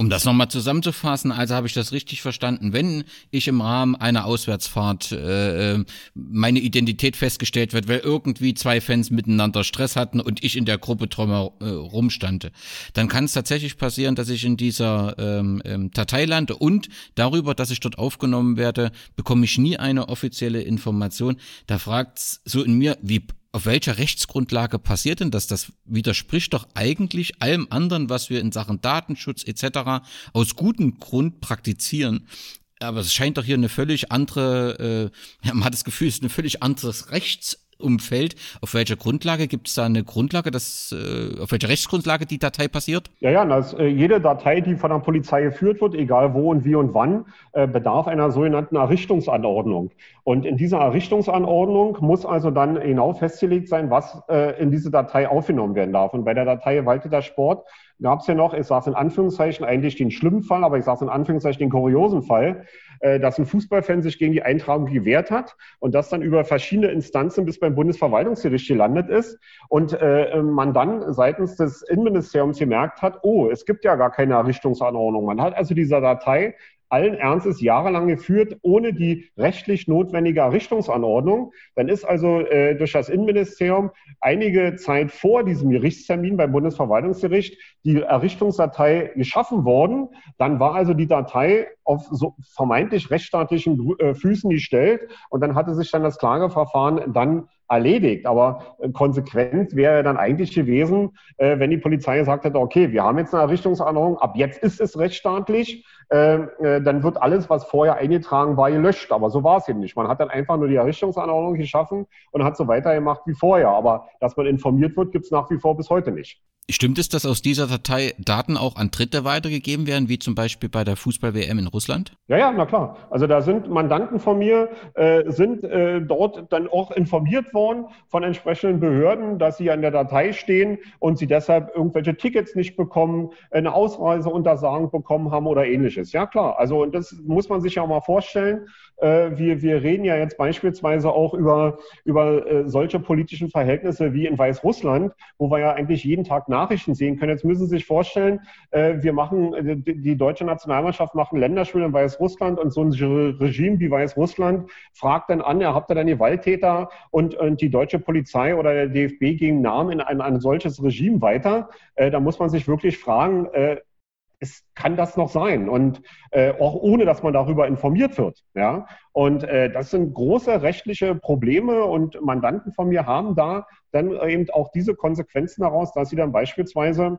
Um das nochmal zusammenzufassen, also habe ich das richtig verstanden. Wenn ich im Rahmen einer Auswärtsfahrt äh, äh, meine Identität festgestellt wird, weil irgendwie zwei Fans miteinander Stress hatten und ich in der Gruppe drum äh, rumstande, dann kann es tatsächlich passieren, dass ich in dieser ähm, ähm, Datei lande und darüber, dass ich dort aufgenommen werde, bekomme ich nie eine offizielle Information. Da fragt's so in mir, wie auf welcher Rechtsgrundlage passiert denn das? Das widerspricht doch eigentlich allem anderen, was wir in Sachen Datenschutz etc. aus gutem Grund praktizieren. Aber es scheint doch hier eine völlig andere, äh, man hat das Gefühl, es ist ein völlig anderes Rechts Umfeld. Auf welcher Grundlage gibt es da eine Grundlage, dass, äh, auf welcher Rechtsgrundlage die Datei passiert? Ja, ja, das, äh, jede Datei, die von der Polizei geführt wird, egal wo und wie und wann, äh, bedarf einer sogenannten Errichtungsanordnung. Und in dieser Errichtungsanordnung muss also dann genau festgelegt sein, was äh, in diese Datei aufgenommen werden darf. Und bei der Datei Walteter Sport gab es ja noch, ich sage in Anführungszeichen, eigentlich den schlimmen Fall, aber ich sage in Anführungszeichen den kuriosen Fall, äh, dass ein Fußballfan sich gegen die Eintragung gewehrt hat und das dann über verschiedene Instanzen bis beim Bundesverwaltungsgericht gelandet ist und äh, man dann seitens des Innenministeriums gemerkt hat, oh, es gibt ja gar keine Errichtungsanordnung. Man hat also dieser Datei allen Ernstes jahrelang geführt, ohne die rechtlich notwendige Errichtungsanordnung. Dann ist also äh, durch das Innenministerium einige Zeit vor diesem Gerichtstermin beim Bundesverwaltungsgericht die Errichtungsdatei geschaffen worden. Dann war also die Datei auf so vermeintlich rechtsstaatlichen äh, Füßen gestellt und dann hatte sich dann das Klageverfahren dann erledigt. Aber äh, konsequent wäre dann eigentlich gewesen, äh, wenn die Polizei gesagt hätte, okay, wir haben jetzt eine Errichtungsanordnung, ab jetzt ist es rechtsstaatlich, ähm, dann wird alles, was vorher eingetragen war, gelöscht. Aber so war es eben nicht. Man hat dann einfach nur die Errichtungsanordnung geschaffen und hat so weitergemacht wie vorher. Aber dass man informiert wird, gibt es nach wie vor bis heute nicht. Stimmt es, dass aus dieser Datei Daten auch an Dritte weitergegeben werden, wie zum Beispiel bei der Fußball-WM in Russland? Ja, ja, na klar. Also da sind Mandanten von mir, äh, sind äh, dort dann auch informiert worden von entsprechenden Behörden, dass sie an der Datei stehen und sie deshalb irgendwelche Tickets nicht bekommen, eine Ausreiseuntersagung bekommen haben oder ähnliches. Ja, klar. Also und das muss man sich ja auch mal vorstellen. Äh, wir, wir reden ja jetzt beispielsweise auch über, über äh, solche politischen Verhältnisse wie in Weißrussland, wo wir ja eigentlich jeden Tag Nachrichten sehen können. Jetzt müssen Sie sich vorstellen, äh, wir machen, die deutsche Nationalmannschaft macht ein Länderspiel in Weißrussland und so ein Regime wie Weißrussland fragt dann an, ja, habt ihr dann Gewalttäter und, und die deutsche Polizei oder der DFB gegen Namen in ein, ein solches Regime weiter? Da muss man sich wirklich fragen, es kann das noch sein und äh, auch ohne, dass man darüber informiert wird. Ja, und äh, das sind große rechtliche Probleme und Mandanten von mir haben da dann eben auch diese Konsequenzen daraus, dass sie dann beispielsweise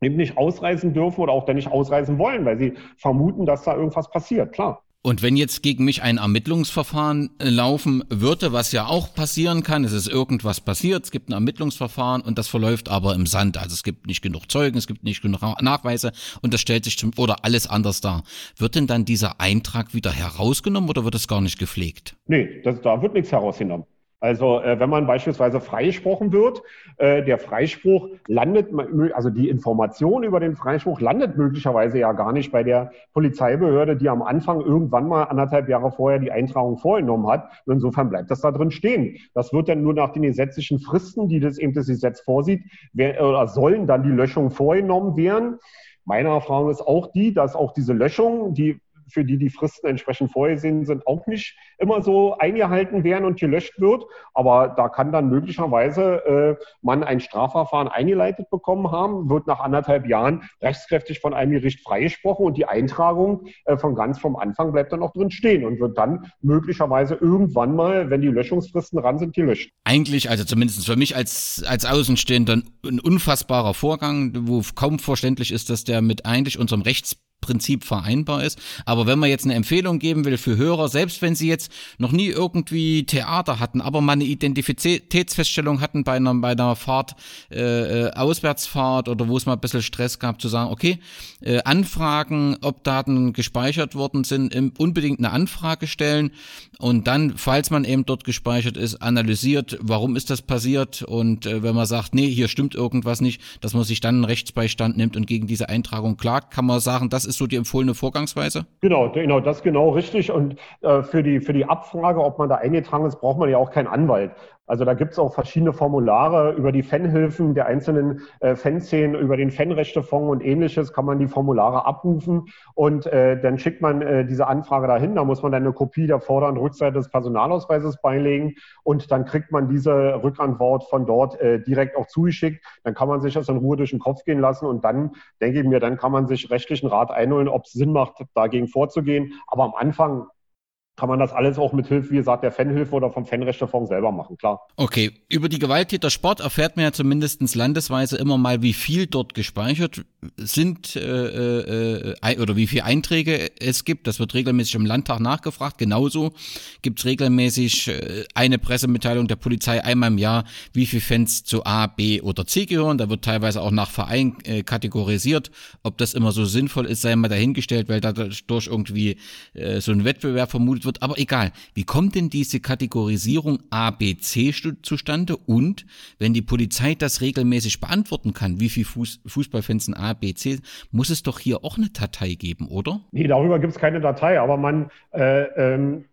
eben nicht ausreisen dürfen oder auch dann nicht ausreisen wollen, weil sie vermuten, dass da irgendwas passiert. Klar. Und wenn jetzt gegen mich ein Ermittlungsverfahren äh, laufen würde, was ja auch passieren kann, es ist irgendwas passiert, es gibt ein Ermittlungsverfahren und das verläuft aber im Sand. Also es gibt nicht genug Zeugen, es gibt nicht genug Nachweise und das stellt sich zum, oder alles anders dar. Wird denn dann dieser Eintrag wieder herausgenommen oder wird es gar nicht gepflegt? Nee, das, da wird nichts herausgenommen. Also äh, wenn man beispielsweise freigesprochen wird, äh, der Freispruch landet, also die Information über den Freispruch landet möglicherweise ja gar nicht bei der Polizeibehörde, die am Anfang irgendwann mal anderthalb Jahre vorher die Eintragung vorgenommen hat. Und insofern bleibt das da drin stehen. Das wird dann nur nach den gesetzlichen Fristen, die das eben das Gesetz vorsieht, wer, oder sollen dann die Löschungen vorgenommen werden. Meine Erfahrung ist auch die, dass auch diese Löschungen, die für die die Fristen entsprechend vorgesehen sind, auch nicht immer so eingehalten werden und gelöscht wird. Aber da kann dann möglicherweise äh, man ein Strafverfahren eingeleitet bekommen haben, wird nach anderthalb Jahren rechtskräftig von einem Gericht freigesprochen und die Eintragung äh, von ganz vom Anfang bleibt dann auch drin stehen und wird dann möglicherweise irgendwann mal, wenn die Löschungsfristen ran sind, gelöscht. Eigentlich, also zumindest für mich als, als Außenstehender, ein unfassbarer Vorgang, wo kaum verständlich ist, dass der mit eigentlich unserem Rechts Prinzip vereinbar ist. Aber wenn man jetzt eine Empfehlung geben will für Hörer, selbst wenn sie jetzt noch nie irgendwie Theater hatten, aber mal eine Identitätsfeststellung hatten bei einer, bei einer Fahrt, äh, äh, Auswärtsfahrt oder wo es mal ein bisschen Stress gab, zu sagen, okay, äh, anfragen, ob Daten gespeichert worden sind, unbedingt eine Anfrage stellen und dann, falls man eben dort gespeichert ist, analysiert, warum ist das passiert und äh, wenn man sagt, nee, hier stimmt irgendwas nicht, dass man sich dann einen Rechtsbeistand nimmt und gegen diese Eintragung klagt, kann man sagen, das ist ist so die empfohlene Vorgangsweise? Genau, genau, das ist genau richtig. Und äh, für, die, für die Abfrage, ob man da eingetragen ist, braucht man ja auch keinen Anwalt. Also da gibt es auch verschiedene Formulare über die Fanhilfen der einzelnen äh, Fanszenen, über den Fanrechtefonds und ähnliches kann man die Formulare abrufen und äh, dann schickt man äh, diese Anfrage dahin. Da muss man dann eine Kopie der Vorder- und Rückseite des Personalausweises beilegen und dann kriegt man diese Rückantwort von dort äh, direkt auch zugeschickt. Dann kann man sich das in Ruhe durch den Kopf gehen lassen und dann denke ich mir, dann kann man sich rechtlichen Rat einholen, ob es Sinn macht, dagegen vorzugehen. Aber am Anfang kann man das alles auch mit Hilfe, wie gesagt, der Fanhilfe oder vom Fanrechtefonds selber machen, klar. Okay, über die Gewalttäter Sport erfährt man ja zumindest landesweise immer mal, wie viel dort gespeichert sind äh, äh, oder wie viele Einträge es gibt. Das wird regelmäßig im Landtag nachgefragt. Genauso gibt es regelmäßig äh, eine Pressemitteilung der Polizei einmal im Jahr, wie viele Fans zu A, B oder C gehören. Da wird teilweise auch nach Verein äh, kategorisiert. Ob das immer so sinnvoll ist, sei mal dahingestellt, weil dadurch irgendwie äh, so ein Wettbewerb vermutet behandelt wird. Aber egal, wie kommt denn diese Kategorisierung A, B, C zustande? Und wenn die Polizei das regelmäßig beantworten kann, wie viel Fuß, Fußballfans in A, B, C, muss es doch hier auch eine Datei geben, oder? Nee, darüber gibt es keine Datei, aber man äh, ähm,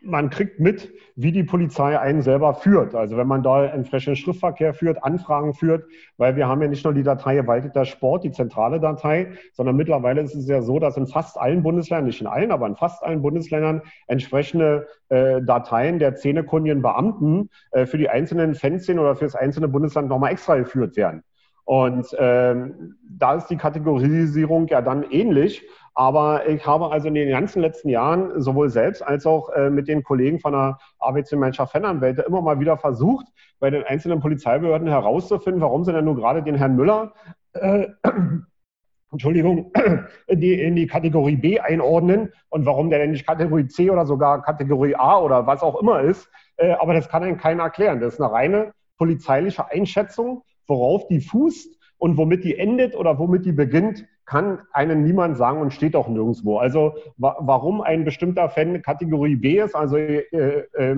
man kriegt mit, wie die Polizei einen selber führt. Also wenn man da entsprechenden Schriftverkehr führt, Anfragen führt, weil wir haben ja nicht nur die Datei Gewaltigter Sport, die zentrale Datei, sondern mittlerweile ist es ja so, dass in fast allen Bundesländern, nicht in allen, aber in fast allen Bundesländern entsprechende äh, Dateien der zehnekundigen Beamten äh, für die einzelnen Fanszenen oder für das einzelne Bundesland nochmal extra geführt werden. Und ähm, da ist die Kategorisierung ja dann ähnlich. Aber ich habe also in den ganzen letzten Jahren sowohl selbst als auch äh, mit den Kollegen von der Arbeitsgemeinschaft Fananwälte immer mal wieder versucht, bei den einzelnen Polizeibehörden herauszufinden, warum sie denn nur gerade den Herrn Müller äh, Entschuldigung, in die, in die Kategorie B einordnen und warum der denn nicht Kategorie C oder sogar Kategorie A oder was auch immer ist. Äh, aber das kann einem keiner erklären. Das ist eine reine polizeiliche Einschätzung worauf die fußt und womit die endet oder womit die beginnt, kann einen niemand sagen und steht auch nirgendwo. Also wa warum ein bestimmter Fan Kategorie B ist, also äh, äh,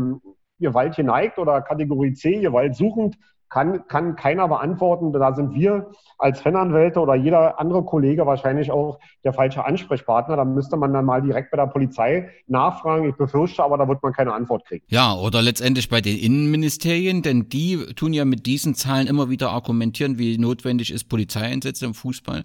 Gewalt geneigt oder Kategorie C, Gewalt suchend, kann, kann keiner beantworten. Da sind wir als Fananwälte oder jeder andere Kollege wahrscheinlich auch der falsche Ansprechpartner. Da müsste man dann mal direkt bei der Polizei nachfragen. Ich befürchte aber, da wird man keine Antwort kriegen. Ja, oder letztendlich bei den Innenministerien, denn die tun ja mit diesen Zahlen immer wieder argumentieren, wie notwendig ist Polizeieinsätze im Fußball.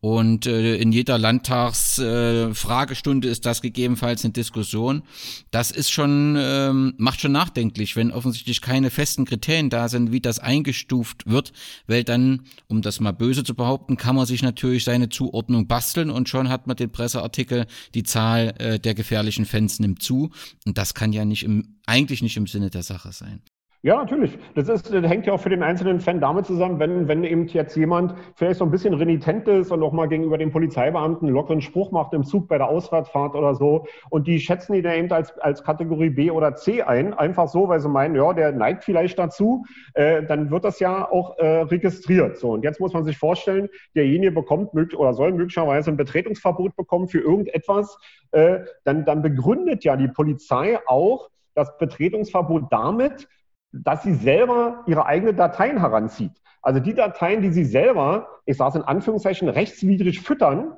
Und äh, in jeder Landtagsfragestunde äh, ist das gegebenenfalls eine Diskussion. Das ist schon, ähm, macht schon nachdenklich, wenn offensichtlich keine festen Kriterien da sind, wie das eingestuft wird, weil dann, um das mal böse zu behaupten, kann man sich natürlich seine Zuordnung basteln und schon hat man den Presseartikel, die Zahl äh, der gefährlichen Fans nimmt zu. Und das kann ja nicht im, eigentlich nicht im Sinne der Sache sein. Ja, natürlich. Das, ist, das hängt ja auch für den einzelnen Fan damit zusammen, wenn, wenn eben jetzt jemand vielleicht so ein bisschen renitent ist und auch mal gegenüber dem Polizeibeamten einen lockeren Spruch macht im Zug bei der Ausfahrtfahrt oder so und die schätzen ihn eben als, als Kategorie B oder C ein, einfach so, weil sie meinen, ja, der neigt vielleicht dazu, äh, dann wird das ja auch äh, registriert. So, und jetzt muss man sich vorstellen, derjenige bekommt oder soll möglicherweise ein Betretungsverbot bekommen für irgendetwas, äh, dann, dann begründet ja die Polizei auch, das Betretungsverbot damit, dass sie selber ihre eigenen Dateien heranzieht. Also die Dateien, die sie selber, ich sage es in Anführungszeichen, rechtswidrig füttern,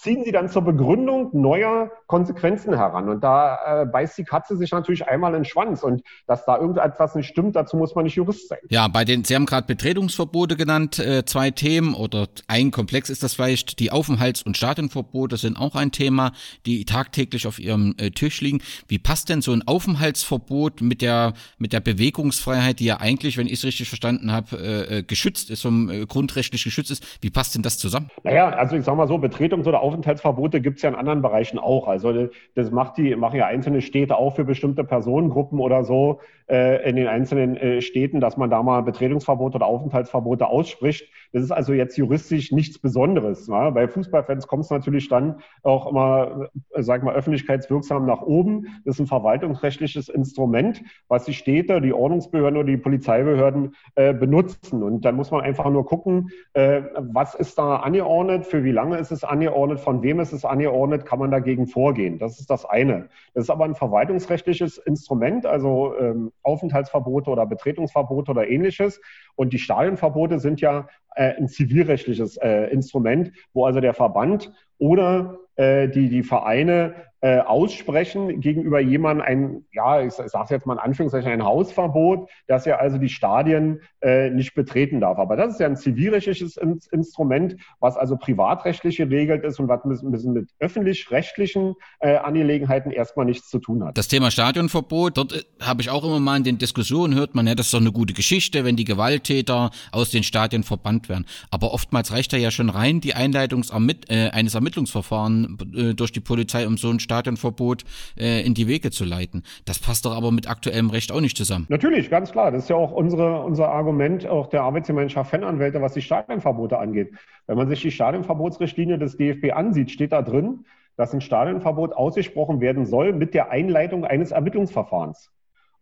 ziehen sie dann zur Begründung neuer Konsequenzen heran. Und da äh, beißt die Katze sich natürlich einmal in den Schwanz. Und dass da irgendetwas nicht stimmt, dazu muss man nicht Jurist sein. Ja, bei den, Sie haben gerade Betretungsverbote genannt, äh, zwei Themen oder ein Komplex ist das vielleicht. Die Aufenthalts- und Stadionverbote sind auch ein Thema, die tagtäglich auf Ihrem äh, Tisch liegen. Wie passt denn so ein Aufenthaltsverbot mit der, mit der Bewegungsfreiheit, die ja eigentlich, wenn ich es richtig verstanden habe, äh, äh geschützt ist, um, äh, grundrechtlich geschützt ist? Wie passt denn das zusammen? Naja, also ich sage mal so, Betretungs- oder Aufenthaltsverbote gibt es ja in anderen Bereichen auch. Also das macht die, machen ja einzelne Städte auch für bestimmte Personengruppen oder so in den einzelnen äh, Städten, dass man da mal Betretungsverbote oder Aufenthaltsverbote ausspricht. Das ist also jetzt juristisch nichts Besonderes. Ne? Bei Fußballfans kommt es natürlich dann auch immer, äh, sag mal, öffentlichkeitswirksam nach oben. Das ist ein verwaltungsrechtliches Instrument, was die Städte, die Ordnungsbehörden oder die Polizeibehörden äh, benutzen. Und dann muss man einfach nur gucken, äh, was ist da angeordnet, für wie lange ist es angeordnet, von wem ist es angeordnet, kann man dagegen vorgehen. Das ist das eine. Das ist aber ein verwaltungsrechtliches Instrument, also ähm, Aufenthaltsverbote oder Betretungsverbote oder ähnliches. Und die Stadionverbote sind ja äh, ein zivilrechtliches äh, Instrument, wo also der Verband oder äh, die, die Vereine äh, aussprechen gegenüber jemandem ein, ja, ich, ich sage jetzt mal in Anführungszeichen, ein Hausverbot, dass er also die Stadien äh, nicht betreten darf. Aber das ist ja ein zivilrechtliches In Instrument, was also privatrechtlich geregelt ist und was ein bisschen mit öffentlich-rechtlichen äh, Angelegenheiten erstmal nichts zu tun hat. Das Thema Stadionverbot, dort äh, habe ich auch immer mal in den Diskussionen hört man, ja, das ist doch eine gute Geschichte, wenn die Gewalttäter aus den Stadien verbannt werden. Aber oftmals reicht da ja schon rein die Einleitung äh, eines Ermittlungsverfahrens äh, durch die Polizei, um so ein Stadionverbot äh, in die Wege zu leiten. Das passt doch aber mit aktuellem Recht auch nicht zusammen. Natürlich, ganz klar. Das ist ja auch unsere, unser Argument, auch der Arbeitsgemeinschaft Fananwälte, was die Stadionverbote angeht. Wenn man sich die Stadionverbotsrichtlinie des DFB ansieht, steht da drin, dass ein Stadionverbot ausgesprochen werden soll mit der Einleitung eines Ermittlungsverfahrens.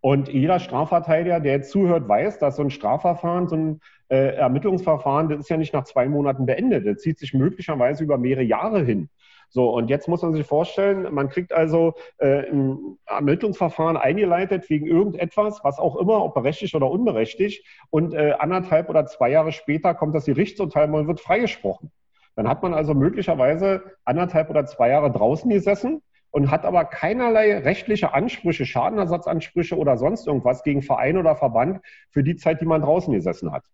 Und jeder Strafverteidiger, der jetzt zuhört, weiß, dass so ein Strafverfahren, so ein äh, Ermittlungsverfahren, das ist ja nicht nach zwei Monaten beendet. Das zieht sich möglicherweise über mehrere Jahre hin. So, und jetzt muss man sich vorstellen, man kriegt also äh, ein Ermittlungsverfahren eingeleitet wegen irgendetwas, was auch immer, ob berechtigt oder unberechtigt, und äh, anderthalb oder zwei Jahre später kommt das Gerichtsurteil und wird freigesprochen. Dann hat man also möglicherweise anderthalb oder zwei Jahre draußen gesessen und hat aber keinerlei rechtliche Ansprüche, Schadenersatzansprüche oder sonst irgendwas gegen Verein oder Verband für die Zeit, die man draußen gesessen hat.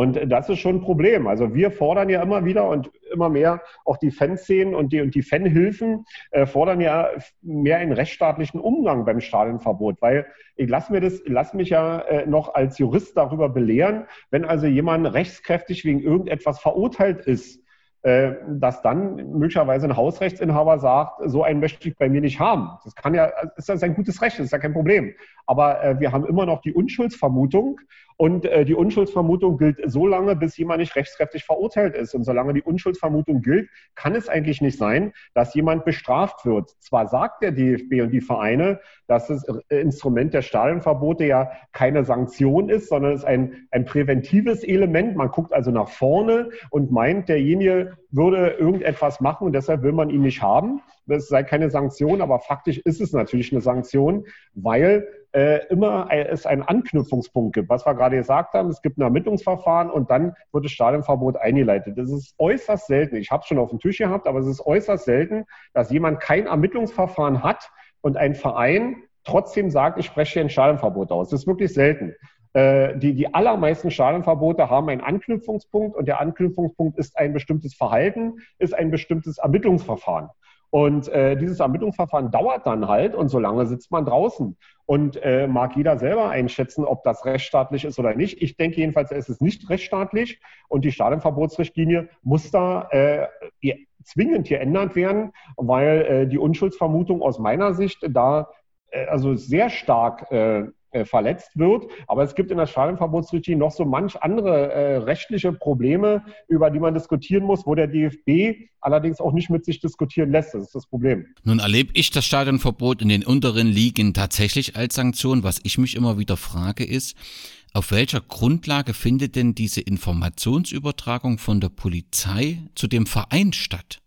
Und das ist schon ein Problem. Also wir fordern ja immer wieder und immer mehr auch die Fanszenen und die, und die Fanhilfen äh, fordern ja mehr einen rechtsstaatlichen Umgang beim Stadionverbot, weil ich lasse mir das, lass mich ja äh, noch als Jurist darüber belehren, wenn also jemand rechtskräftig wegen irgendetwas verurteilt ist, äh, dass dann möglicherweise ein Hausrechtsinhaber sagt, so einen möchte ich bei mir nicht haben. Das kann ja, ist das ein gutes Recht, das ist ja kein Problem. Aber äh, wir haben immer noch die Unschuldsvermutung und äh, die Unschuldsvermutung gilt so lange, bis jemand nicht rechtskräftig verurteilt ist. Und solange die Unschuldsvermutung gilt, kann es eigentlich nicht sein, dass jemand bestraft wird. Zwar sagt der DFB und die Vereine, dass das Instrument der Stadionverbote ja keine Sanktion ist, sondern es ist ein, ein präventives Element. Man guckt also nach vorne und meint, derjenige würde irgendetwas machen und deshalb will man ihn nicht haben. Das sei keine Sanktion, aber faktisch ist es natürlich eine Sanktion, weil äh, immer es einen Anknüpfungspunkt gibt. Was wir gerade gesagt haben, es gibt ein Ermittlungsverfahren und dann wird das Stadionverbot eingeleitet. Das ist äußerst selten. Ich habe es schon auf dem Tisch gehabt, aber es ist äußerst selten, dass jemand kein Ermittlungsverfahren hat und ein Verein trotzdem sagt, ich spreche hier ein Stadionverbot aus. Das ist wirklich selten. Äh, die, die allermeisten Stadionverbote haben einen Anknüpfungspunkt und der Anknüpfungspunkt ist ein bestimmtes Verhalten, ist ein bestimmtes Ermittlungsverfahren. Und äh, dieses Ermittlungsverfahren dauert dann halt und solange sitzt man draußen. Und äh, mag jeder selber einschätzen, ob das rechtsstaatlich ist oder nicht. Ich denke jedenfalls, es ist nicht rechtsstaatlich und die Stadionverbotsrichtlinie muss da äh, zwingend hier ändert werden, weil äh, die Unschuldsvermutung aus meiner Sicht da äh, also sehr stark äh, verletzt wird. Aber es gibt in der Stadionverbotsrichtlinie noch so manch andere äh, rechtliche Probleme, über die man diskutieren muss, wo der DFB allerdings auch nicht mit sich diskutieren lässt. Das ist das Problem. Nun erlebe ich das Stadionverbot in den unteren Ligen tatsächlich als Sanktion. Was ich mich immer wieder frage ist, auf welcher Grundlage findet denn diese Informationsübertragung von der Polizei zu dem Verein statt?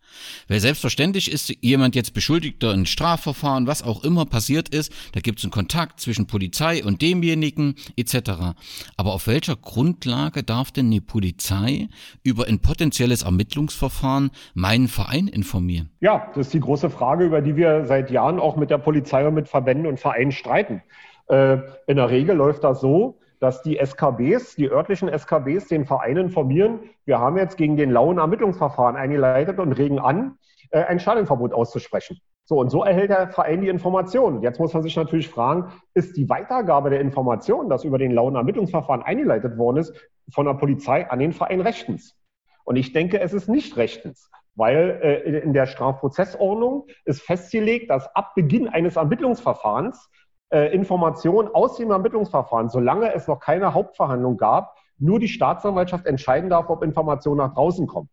Weil selbstverständlich ist jemand jetzt Beschuldigter in Strafverfahren, was auch immer passiert ist, da gibt es einen Kontakt zwischen Polizei und demjenigen etc. Aber auf welcher Grundlage darf denn die Polizei über ein potenzielles Ermittlungsverfahren meinen Verein informieren? Ja, das ist die große Frage, über die wir seit Jahren auch mit der Polizei und mit Verbänden und Vereinen streiten. Äh, in der Regel läuft das so, dass die SKBs, die örtlichen SKBs, den Verein informieren, wir haben jetzt gegen den lauen Ermittlungsverfahren eingeleitet und regen an, äh, ein Stadionverbot auszusprechen. So, und so erhält der Verein die Information. Jetzt muss man sich natürlich fragen, ist die Weitergabe der Information, dass über den lauen Ermittlungsverfahren eingeleitet worden ist, von der Polizei an den Verein rechtens? Und ich denke, es ist nicht rechtens, weil äh, in der Strafprozessordnung ist festgelegt, dass ab Beginn eines Ermittlungsverfahrens äh, Informationen aus dem Ermittlungsverfahren, solange es noch keine Hauptverhandlung gab, nur die Staatsanwaltschaft entscheiden darf, ob Informationen nach draußen kommen.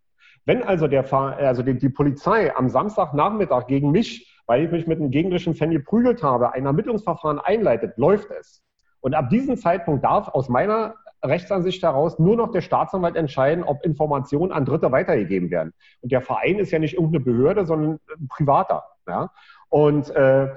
Wenn also, der, also die, die Polizei am Samstagnachmittag gegen mich, weil ich mich mit einem gegnerischen Fan geprügelt habe, ein Ermittlungsverfahren einleitet, läuft es. Und ab diesem Zeitpunkt darf aus meiner Rechtsansicht heraus nur noch der Staatsanwalt entscheiden, ob Informationen an Dritte weitergegeben werden. Und der Verein ist ja nicht irgendeine Behörde, sondern ein privater. Ja? Und äh,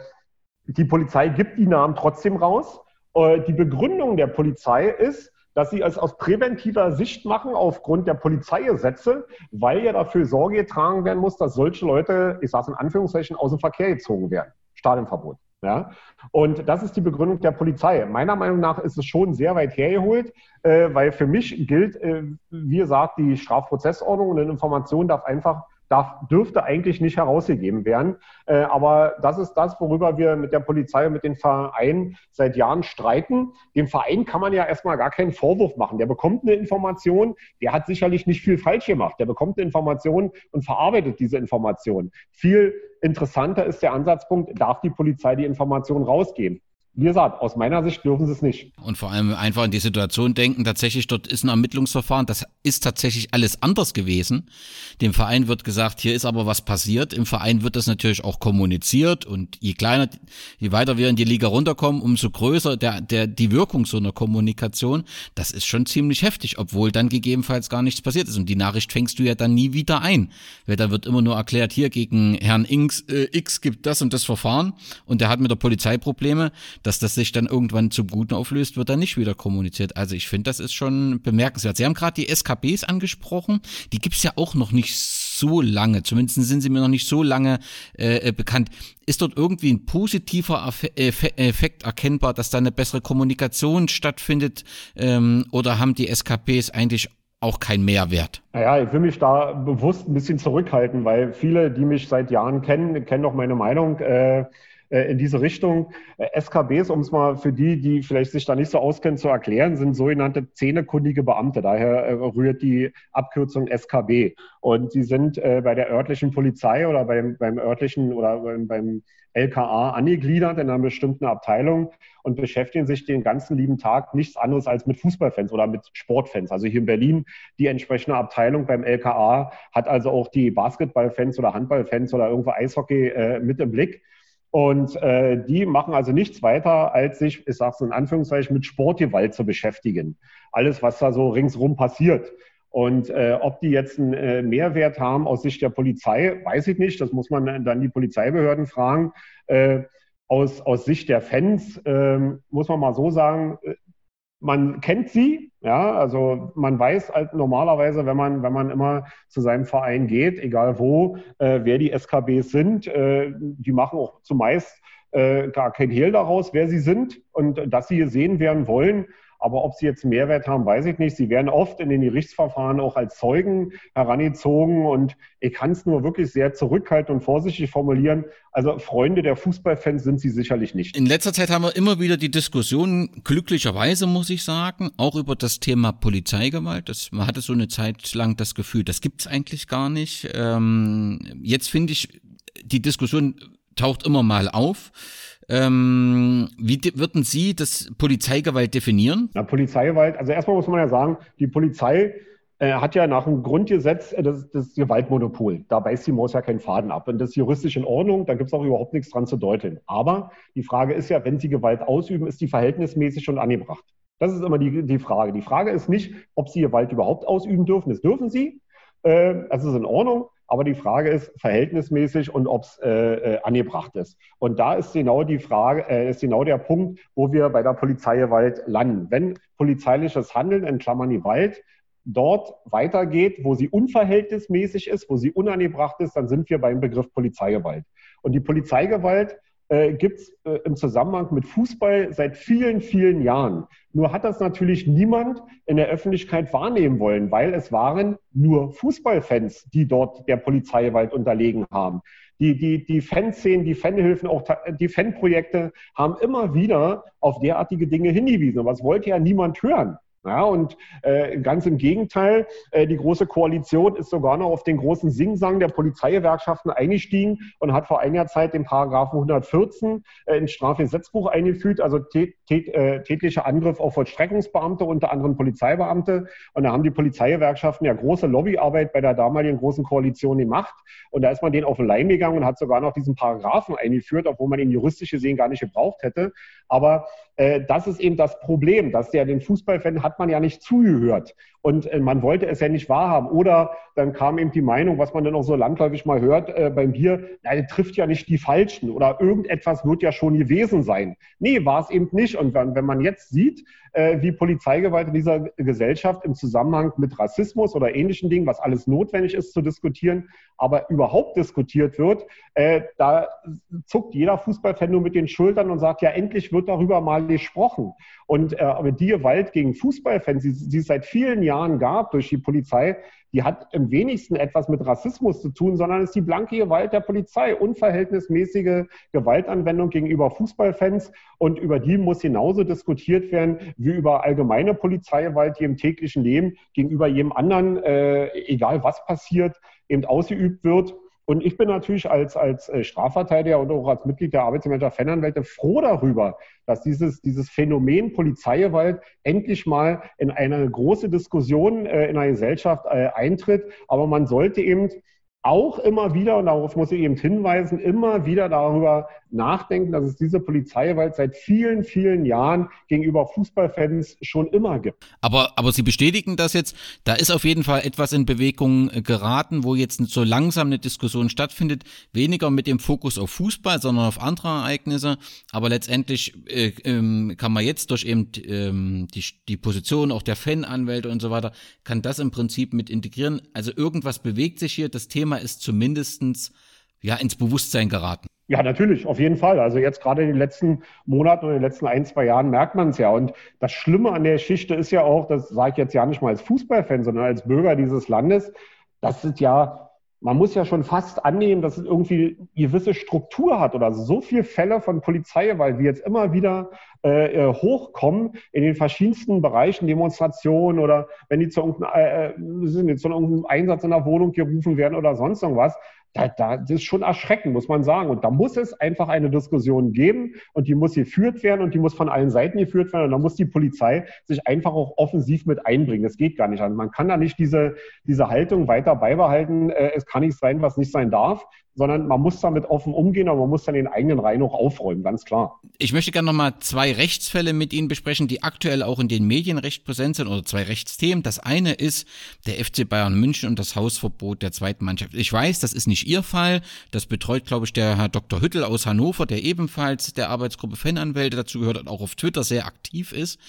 die Polizei gibt die Namen trotzdem raus. Äh, die Begründung der Polizei ist, dass sie es aus präventiver Sicht machen aufgrund der Polizeigesetze, weil ja dafür Sorge getragen werden muss, dass solche Leute, ich sage es in Anführungszeichen, aus dem Verkehr gezogen werden. Stadionverbot. Ja? Und das ist die Begründung der Polizei. Meiner Meinung nach ist es schon sehr weit hergeholt, äh, weil für mich gilt, äh, wie gesagt, die Strafprozessordnung und eine Information darf einfach darf, dürfte eigentlich nicht herausgegeben werden. Äh, aber das ist das, worüber wir mit der Polizei und mit den Vereinen seit Jahren streiten. Dem Verein kann man ja erstmal gar keinen Vorwurf machen. Der bekommt eine Information, der hat sicherlich nicht viel falsch gemacht. Der bekommt eine Information und verarbeitet diese Information. Viel interessanter ist der Ansatzpunkt, darf die Polizei die Information rausgeben? Wie gesagt, aus meiner Sicht dürfen sie es nicht. Und vor allem einfach in die Situation denken, tatsächlich dort ist ein Ermittlungsverfahren, das ist tatsächlich alles anders gewesen. Dem Verein wird gesagt, hier ist aber was passiert. Im Verein wird das natürlich auch kommuniziert und je kleiner, je weiter wir in die Liga runterkommen, umso größer der, der, die Wirkung so einer Kommunikation. Das ist schon ziemlich heftig, obwohl dann gegebenenfalls gar nichts passiert ist. Und die Nachricht fängst du ja dann nie wieder ein. Weil da wird immer nur erklärt, hier gegen Herrn X, äh, X gibt das und das Verfahren und der hat mit der Polizei Probleme dass das sich dann irgendwann zum Guten auflöst, wird dann nicht wieder kommuniziert. Also ich finde, das ist schon bemerkenswert. Sie haben gerade die SKBs angesprochen. Die gibt's ja auch noch nicht so lange, zumindest sind sie mir noch nicht so lange äh, bekannt. Ist dort irgendwie ein positiver Effekt erkennbar, dass da eine bessere Kommunikation stattfindet? Ähm, oder haben die SKPs eigentlich auch kein Mehrwert? Naja, ich will mich da bewusst ein bisschen zurückhalten, weil viele, die mich seit Jahren kennen, kennen auch meine Meinung. Äh, äh, in diese Richtung. Äh, SKBs, um es mal für die, die vielleicht sich da nicht so auskennen, zu erklären, sind sogenannte zähnekundige Beamte. Daher äh, rührt die Abkürzung SKB. Und sie sind bei der örtlichen Polizei oder beim, beim örtlichen oder beim, beim LKA angegliedert in einer bestimmten Abteilung und beschäftigen sich den ganzen lieben Tag nichts anderes als mit Fußballfans oder mit Sportfans. Also hier in Berlin die entsprechende Abteilung beim LKA hat also auch die Basketballfans oder Handballfans oder irgendwo Eishockey äh, mit im Blick. Und äh, die machen also nichts weiter, als sich, ich sage es in Anführungszeichen, mit Sportgewalt zu beschäftigen. Alles, was da so ringsrum passiert. Und äh, ob die jetzt einen äh, Mehrwert haben aus Sicht der Polizei, weiß ich nicht. Das muss man dann die Polizeibehörden fragen. Äh, aus, aus Sicht der Fans ähm, muss man mal so sagen, äh, man kennt sie, ja, also man weiß halt normalerweise, wenn man, wenn man immer zu seinem Verein geht, egal wo, äh, wer die SKBs sind, äh, die machen auch zumeist äh, gar kein Hehl daraus, wer sie sind und dass sie gesehen werden wollen. Aber ob sie jetzt Mehrwert haben, weiß ich nicht. Sie werden oft in den Gerichtsverfahren auch als Zeugen herangezogen. Und ich kann es nur wirklich sehr zurückhaltend und vorsichtig formulieren. Also Freunde der Fußballfans sind sie sicherlich nicht. In letzter Zeit haben wir immer wieder die Diskussion, glücklicherweise muss ich sagen, auch über das Thema Polizeigewalt. Das, man hatte so eine Zeit lang das Gefühl, das gibt's eigentlich gar nicht. Ähm, jetzt finde ich, die Diskussion taucht immer mal auf. Ähm, wie würden Sie das Polizeigewalt definieren? Na, Polizeigewalt, also erstmal muss man ja sagen, die Polizei äh, hat ja nach dem Grundgesetz äh, das, das Gewaltmonopol. Da beißt die Maus ja keinen Faden ab. Und das ist juristisch in Ordnung, da gibt es auch überhaupt nichts dran zu deuteln. Aber die Frage ist ja, wenn sie Gewalt ausüben, ist die verhältnismäßig und angebracht. Das ist immer die, die Frage. Die Frage ist nicht, ob sie Gewalt überhaupt ausüben dürfen. Das dürfen sie. Äh, das ist in Ordnung. Aber die Frage ist verhältnismäßig und ob es äh, äh, angebracht ist. Und da ist genau die Frage, äh, ist genau der Punkt, wo wir bei der Polizeigewalt landen. Wenn polizeiliches Handeln in Klammern Gewalt dort weitergeht, wo sie unverhältnismäßig ist, wo sie unangebracht ist, dann sind wir beim Begriff Polizeigewalt. Und die Polizeigewalt äh, gibt es äh, im Zusammenhang mit Fußball seit vielen, vielen Jahren. Nur hat das natürlich niemand in der Öffentlichkeit wahrnehmen wollen, weil es waren nur Fußballfans, die dort der Polizeigewalt unterlegen haben. Die, die, die Fanszenen, die Fanhilfen, auch die Fanprojekte haben immer wieder auf derartige Dinge hingewiesen. Aber das wollte ja niemand hören. Ja, und äh, ganz im Gegenteil, äh, die Große Koalition ist sogar noch auf den großen Singsang der Polizeigewerkschaften eingestiegen und hat vor einiger Zeit den Paragraphen 114 äh, ins Strafgesetzbuch eingefügt, also tät, äh, tätlicher Angriff auf Vollstreckungsbeamte, unter anderem Polizeibeamte. Und da haben die Polizeigewerkschaften ja große Lobbyarbeit bei der damaligen Großen Koalition gemacht. Und da ist man denen auf den Leim gegangen und hat sogar noch diesen Paragraphen eingeführt, obwohl man ihn juristisch gesehen gar nicht gebraucht hätte. Aber äh, das ist eben das Problem, dass der den Fußballfan hat man ja nicht zugehört und äh, man wollte es ja nicht wahrhaben. Oder dann kam eben die Meinung, was man dann auch so landläufig mal hört äh, beim Bier, na, der trifft ja nicht die Falschen oder irgendetwas wird ja schon gewesen sein. Nee, war es eben nicht. Und wenn, wenn man jetzt sieht, äh, wie Polizeigewalt in dieser Gesellschaft im Zusammenhang mit Rassismus oder ähnlichen Dingen, was alles notwendig ist zu diskutieren, aber überhaupt diskutiert wird, äh, da zuckt jeder Fußballfan nur mit den Schultern und sagt, ja, endlich wird darüber mal gesprochen. Und äh, aber die Gewalt gegen Fußballfans, die, die es seit vielen Jahren gab durch die Polizei, die hat im wenigsten etwas mit Rassismus zu tun, sondern ist die blanke Gewalt der Polizei, unverhältnismäßige Gewaltanwendung gegenüber Fußballfans und über die muss genauso diskutiert werden wie über allgemeine Polizeigewalt, die im täglichen Leben gegenüber jedem anderen, äh, egal was passiert, eben ausgeübt wird. Und ich bin natürlich als, als äh, Strafverteidiger und auch als Mitglied der Arbeitsmanager Fananwälte froh darüber, dass dieses, dieses Phänomen Polizeigewalt endlich mal in eine große Diskussion äh, in der Gesellschaft äh, eintritt. Aber man sollte eben auch immer wieder, und darauf muss ich eben hinweisen, immer wieder darüber nachdenken, dass es diese Polizeigewalt seit vielen, vielen Jahren gegenüber Fußballfans schon immer gibt. Aber, aber Sie bestätigen das jetzt, da ist auf jeden Fall etwas in Bewegung äh, geraten, wo jetzt so langsam eine Diskussion stattfindet, weniger mit dem Fokus auf Fußball, sondern auf andere Ereignisse. Aber letztendlich äh, ähm, kann man jetzt durch eben ähm, die, die Position auch der Fananwälte und so weiter, kann das im Prinzip mit integrieren. Also irgendwas bewegt sich hier, das Thema Thema ist zumindestens ja ins Bewusstsein geraten. Ja, natürlich, auf jeden Fall. Also jetzt gerade in den letzten Monaten oder in den letzten ein, zwei Jahren merkt man es ja. Und das Schlimme an der Geschichte ist ja auch, das sage ich jetzt ja nicht mal als Fußballfan, sondern als Bürger dieses Landes, das ist ja, man muss ja schon fast annehmen, dass es irgendwie eine gewisse Struktur hat oder so. Viele Fälle von Polizeigewalt, wie jetzt immer wieder äh, äh, hochkommen in den verschiedensten Bereichen, Demonstrationen oder wenn die zu irgendeinem, äh, äh zu irgendeinem Einsatz in der Wohnung gerufen werden oder sonst irgendwas, da, da, das ist schon erschreckend, muss man sagen. Und da muss es einfach eine Diskussion geben und die muss geführt werden und die muss von allen Seiten geführt werden. Und da muss die Polizei sich einfach auch offensiv mit einbringen. Das geht gar nicht. Also man kann da nicht diese, diese Haltung weiter beibehalten. Äh, es kann nicht sein, was nicht sein darf, sondern man muss damit offen umgehen, aber man muss dann den eigenen Reihen auch aufräumen, ganz klar. Ich möchte gerne nochmal zwei Rechtsfälle mit Ihnen besprechen, die aktuell auch in den Medien recht präsent sind, oder zwei Rechtsthemen. Das eine ist der FC Bayern München und das Hausverbot der zweiten Mannschaft. Ich weiß, das ist nicht Ihr Fall. Das betreut, glaube ich, der Herr Dr. Hüttel aus Hannover, der ebenfalls der Arbeitsgruppe Fananwälte dazu gehört und auch auf Twitter sehr aktiv ist.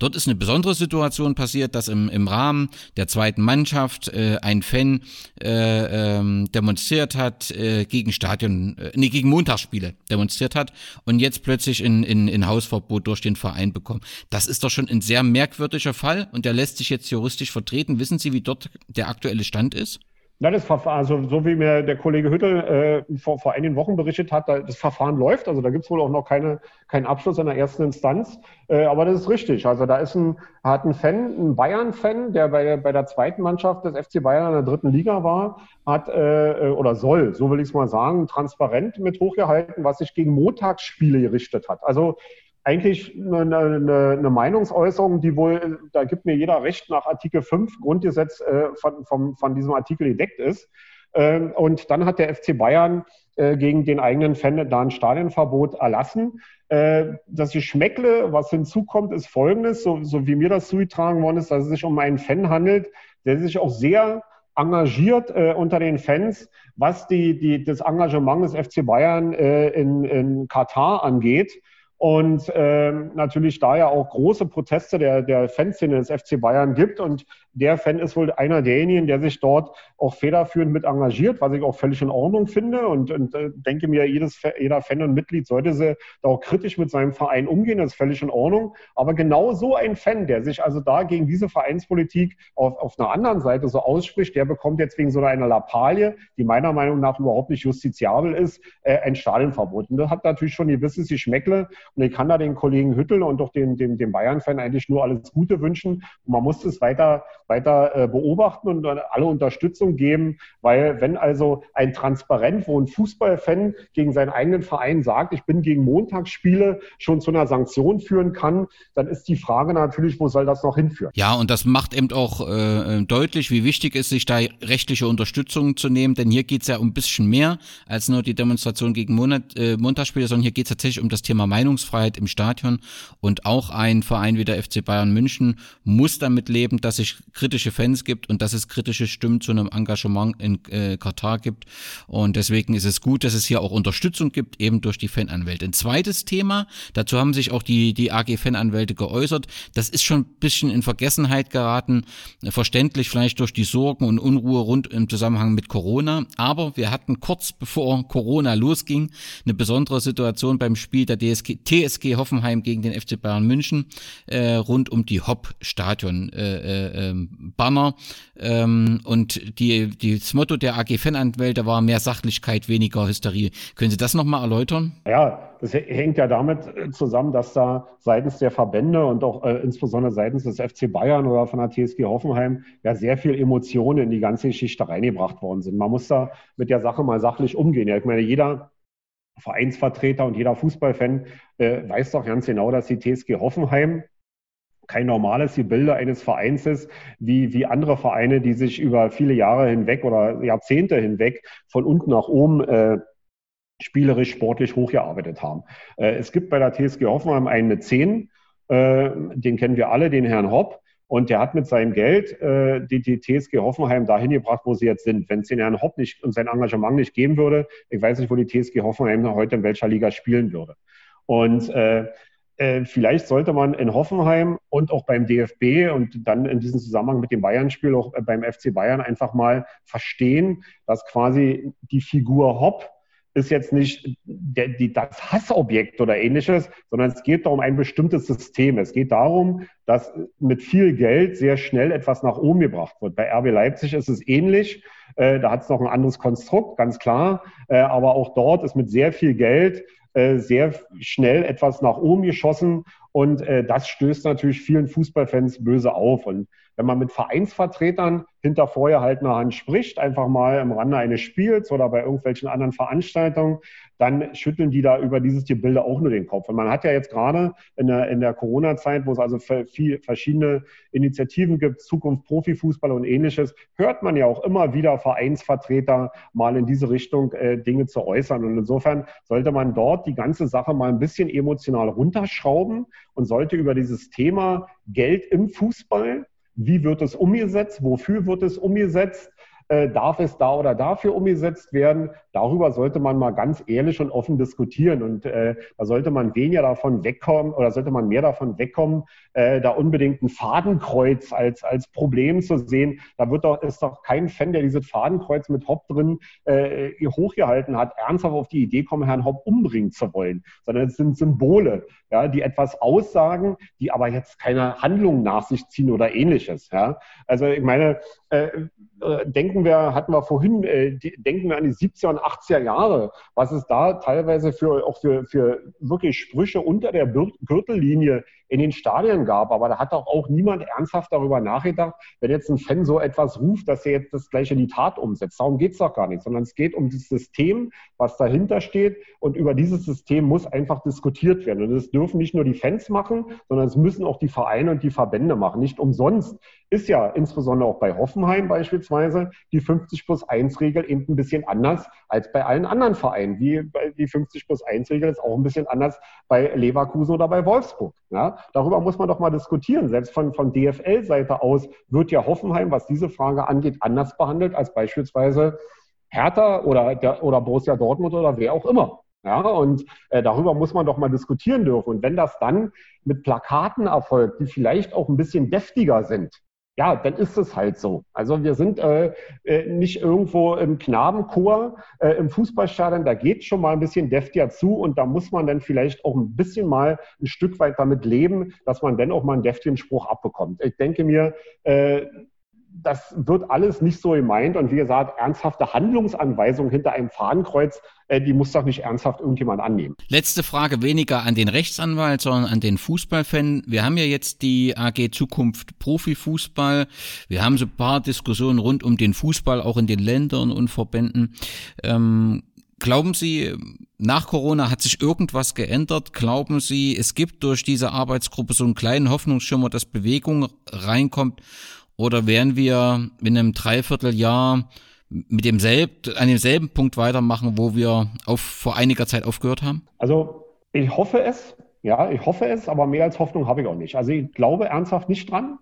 Dort ist eine besondere Situation passiert, dass im, im Rahmen der zweiten Mannschaft äh, ein Fan äh, ähm, demonstriert hat, äh, äh, gegen Stadion, äh, nee, gegen Montagsspiele demonstriert hat und jetzt plötzlich in, in, in Hausverbot durch den Verein bekommen. Das ist doch schon ein sehr merkwürdiger Fall und der lässt sich jetzt juristisch vertreten. Wissen Sie, wie dort der aktuelle Stand ist? Na, das Verfahren, also so wie mir der Kollege Hüttel äh, vor, vor einigen Wochen berichtet hat, da, das Verfahren läuft, also da gibt's wohl auch noch keine, keinen Abschluss in der ersten Instanz. Äh, aber das ist richtig. Also da ist ein, hat ein Fan, ein Bayern-Fan, der bei, bei der zweiten Mannschaft des FC Bayern in der dritten Liga war, hat äh, oder soll, so will ich es mal sagen, transparent mit hochgehalten, was sich gegen Montagsspiele gerichtet hat. Also eigentlich eine, eine, eine, Meinungsäußerung, die wohl, da gibt mir jeder Recht nach Artikel 5 Grundgesetz äh, von, von, von diesem Artikel gedeckt ist. Ähm, und dann hat der FC Bayern äh, gegen den eigenen Fan da ein Stadionverbot erlassen. Äh, das Geschmäckle, was hinzukommt, ist folgendes, so, so wie mir das zugetragen worden ist, dass es sich um einen Fan handelt, der sich auch sehr engagiert äh, unter den Fans, was die, die, das Engagement des FC Bayern äh, in, in Katar angeht. Und ähm, natürlich da ja auch große Proteste der, der Fanszene des FC Bayern gibt. Und der Fan ist wohl einer derjenigen, der sich dort auch federführend mit engagiert, was ich auch völlig in Ordnung finde. Und, und äh, denke mir, jedes, jeder Fan und Mitglied sollte sie da auch kritisch mit seinem Verein umgehen. Das ist völlig in Ordnung. Aber genau so ein Fan, der sich also da gegen diese Vereinspolitik auf, auf einer anderen Seite so ausspricht, der bekommt jetzt wegen so einer Lappalie, die meiner Meinung nach überhaupt nicht justiziabel ist, äh, ein Stadionverbot. Und das hat natürlich schon gewisses Geschmäckle. Und ich kann da den Kollegen Hüttel und auch dem, dem, dem Bayern-Fan eigentlich nur alles Gute wünschen. Und man muss es weiter, weiter äh, beobachten und alle Unterstützung geben, weil wenn also ein Transparent, wo ein Fußballfan gegen seinen eigenen Verein sagt, ich bin gegen Montagsspiele, schon zu einer Sanktion führen kann, dann ist die Frage natürlich, wo soll das noch hinführen? Ja, und das macht eben auch äh, deutlich, wie wichtig es ist, sich da rechtliche Unterstützung zu nehmen, denn hier geht es ja um ein bisschen mehr als nur die Demonstration gegen Monat, äh, Montagsspiele, sondern hier geht es tatsächlich um das Thema Meinungs Meinungsfreiheit im Stadion und auch ein Verein wie der FC Bayern München muss damit leben, dass es kritische Fans gibt und dass es kritische Stimmen zu einem Engagement in äh, Katar gibt und deswegen ist es gut, dass es hier auch Unterstützung gibt, eben durch die Fananwälte. Ein zweites Thema, dazu haben sich auch die, die AG Fananwälte geäußert, das ist schon ein bisschen in Vergessenheit geraten, verständlich vielleicht durch die Sorgen und Unruhe rund im Zusammenhang mit Corona, aber wir hatten kurz bevor Corona losging eine besondere Situation beim Spiel der DSG, TSG Hoffenheim gegen den FC Bayern München äh, rund um die Hopp-Stadion äh, äh, ähm. Ähm, und die, die, das Motto der AG Fananwälte war mehr Sachlichkeit, weniger Hysterie. Können Sie das nochmal erläutern? Ja, das hängt ja damit äh, zusammen, dass da seitens der Verbände und auch äh, insbesondere seitens des FC Bayern oder von der TSG Hoffenheim ja sehr viel Emotionen in die ganze Geschichte reingebracht worden sind. Man muss da mit der Sache mal sachlich umgehen. Ja, ich meine, jeder Vereinsvertreter und jeder Fußballfan äh, weiß doch ganz genau, dass die TSG Hoffenheim kein normales Gebilde eines Vereins ist, wie, wie andere Vereine, die sich über viele Jahre hinweg oder Jahrzehnte hinweg von unten nach oben äh, spielerisch, sportlich hochgearbeitet haben. Äh, es gibt bei der TSG Hoffenheim einen 10, äh, den kennen wir alle, den Herrn Hopp. Und der hat mit seinem Geld äh, die, die TSG Hoffenheim dahin gebracht, wo sie jetzt sind. Wenn es den Herrn Hopp nicht und sein Engagement nicht geben würde, ich weiß nicht, wo die TSG Hoffenheim heute in welcher Liga spielen würde. Und äh, äh, vielleicht sollte man in Hoffenheim und auch beim DFB und dann in diesem Zusammenhang mit dem Bayern-Spiel auch beim FC Bayern einfach mal verstehen, dass quasi die Figur Hopp ist jetzt nicht der, die, das Hassobjekt oder ähnliches, sondern es geht um ein bestimmtes System. Es geht darum, dass mit viel Geld sehr schnell etwas nach oben gebracht wird. Bei RB Leipzig ist es ähnlich. Äh, da hat es noch ein anderes Konstrukt, ganz klar. Äh, aber auch dort ist mit sehr viel Geld äh, sehr schnell etwas nach oben geschossen. Und äh, das stößt natürlich vielen Fußballfans böse auf. Und wenn man mit Vereinsvertretern hinter vorgehaltener Hand spricht, einfach mal im Rande eines Spiels oder bei irgendwelchen anderen Veranstaltungen, dann schütteln die da über dieses Gebilde auch nur den Kopf. Und man hat ja jetzt gerade in der, in der Corona-Zeit, wo es also viel, verschiedene Initiativen gibt, Zukunft Profifußball und ähnliches, hört man ja auch immer wieder Vereinsvertreter mal in diese Richtung äh, Dinge zu äußern. Und insofern sollte man dort die ganze Sache mal ein bisschen emotional runterschrauben und sollte über dieses Thema Geld im Fußball wie wird es umgesetzt? Wofür wird es umgesetzt? Äh, darf es da oder dafür umgesetzt werden? Darüber sollte man mal ganz ehrlich und offen diskutieren. Und äh, da sollte man weniger davon wegkommen oder sollte man mehr davon wegkommen, äh, da unbedingt ein Fadenkreuz als, als Problem zu sehen. Da wird doch, ist doch kein Fan, der dieses Fadenkreuz mit Hopp drin äh, hochgehalten hat, ernsthaft auf die Idee kommen, Herrn Hopp umbringen zu wollen, sondern es sind Symbole, ja, die etwas aussagen, die aber jetzt keine Handlungen nach sich ziehen oder ähnliches. Ja. Also ich meine, äh, äh, denken wir, hatten wir vorhin, äh, die, denken wir an die 70er und 80er Jahre, was es da teilweise für auch für, für wirklich Sprüche unter der Gürtellinie in den Stadien gab. Aber da hat doch auch niemand ernsthaft darüber nachgedacht, wenn jetzt ein Fan so etwas ruft, dass er jetzt das gleiche in die Tat umsetzt. Darum geht es doch gar nicht, sondern es geht um das System, was dahinter steht. Und über dieses System muss einfach diskutiert werden. Und das dürfen nicht nur die Fans machen, sondern es müssen auch die Vereine und die Verbände machen. Nicht umsonst ist ja insbesondere auch bei Hoffenheim beispielsweise die 50 plus 1 Regel eben ein bisschen anders als bei allen anderen Vereinen. Wie die 50 plus 1 Regel ist auch ein bisschen anders bei Leverkusen oder bei Wolfsburg. Ja, darüber muss man doch mal diskutieren. Selbst von, von DFL-Seite aus wird ja Hoffenheim, was diese Frage angeht, anders behandelt als beispielsweise Hertha oder, der, oder Borussia Dortmund oder wer auch immer. Ja, und äh, darüber muss man doch mal diskutieren dürfen. Und wenn das dann mit Plakaten erfolgt, die vielleicht auch ein bisschen deftiger sind, ja, dann ist es halt so. Also wir sind äh, äh, nicht irgendwo im Knabenchor äh, im Fußballstadion, da geht schon mal ein bisschen deftiger zu und da muss man dann vielleicht auch ein bisschen mal ein Stück weit damit leben, dass man dann auch mal einen deftigen Spruch abbekommt. Ich denke mir, äh, das wird alles nicht so gemeint. Und wie gesagt, ernsthafte Handlungsanweisungen hinter einem Fahnenkreuz, äh, die muss doch nicht ernsthaft irgendjemand annehmen. Letzte Frage weniger an den Rechtsanwalt, sondern an den Fußballfan. Wir haben ja jetzt die AG Zukunft Profifußball. Wir haben so ein paar Diskussionen rund um den Fußball, auch in den Ländern und Verbänden. Ähm, Glauben Sie, nach Corona hat sich irgendwas geändert? Glauben Sie, es gibt durch diese Arbeitsgruppe so einen kleinen Hoffnungsschimmer, dass Bewegung reinkommt? Oder werden wir in einem Dreivierteljahr mit demselben, an demselben Punkt weitermachen, wo wir auf, vor einiger Zeit aufgehört haben? Also ich hoffe es, ja, ich hoffe es, aber mehr als Hoffnung habe ich auch nicht. Also ich glaube ernsthaft nicht dran,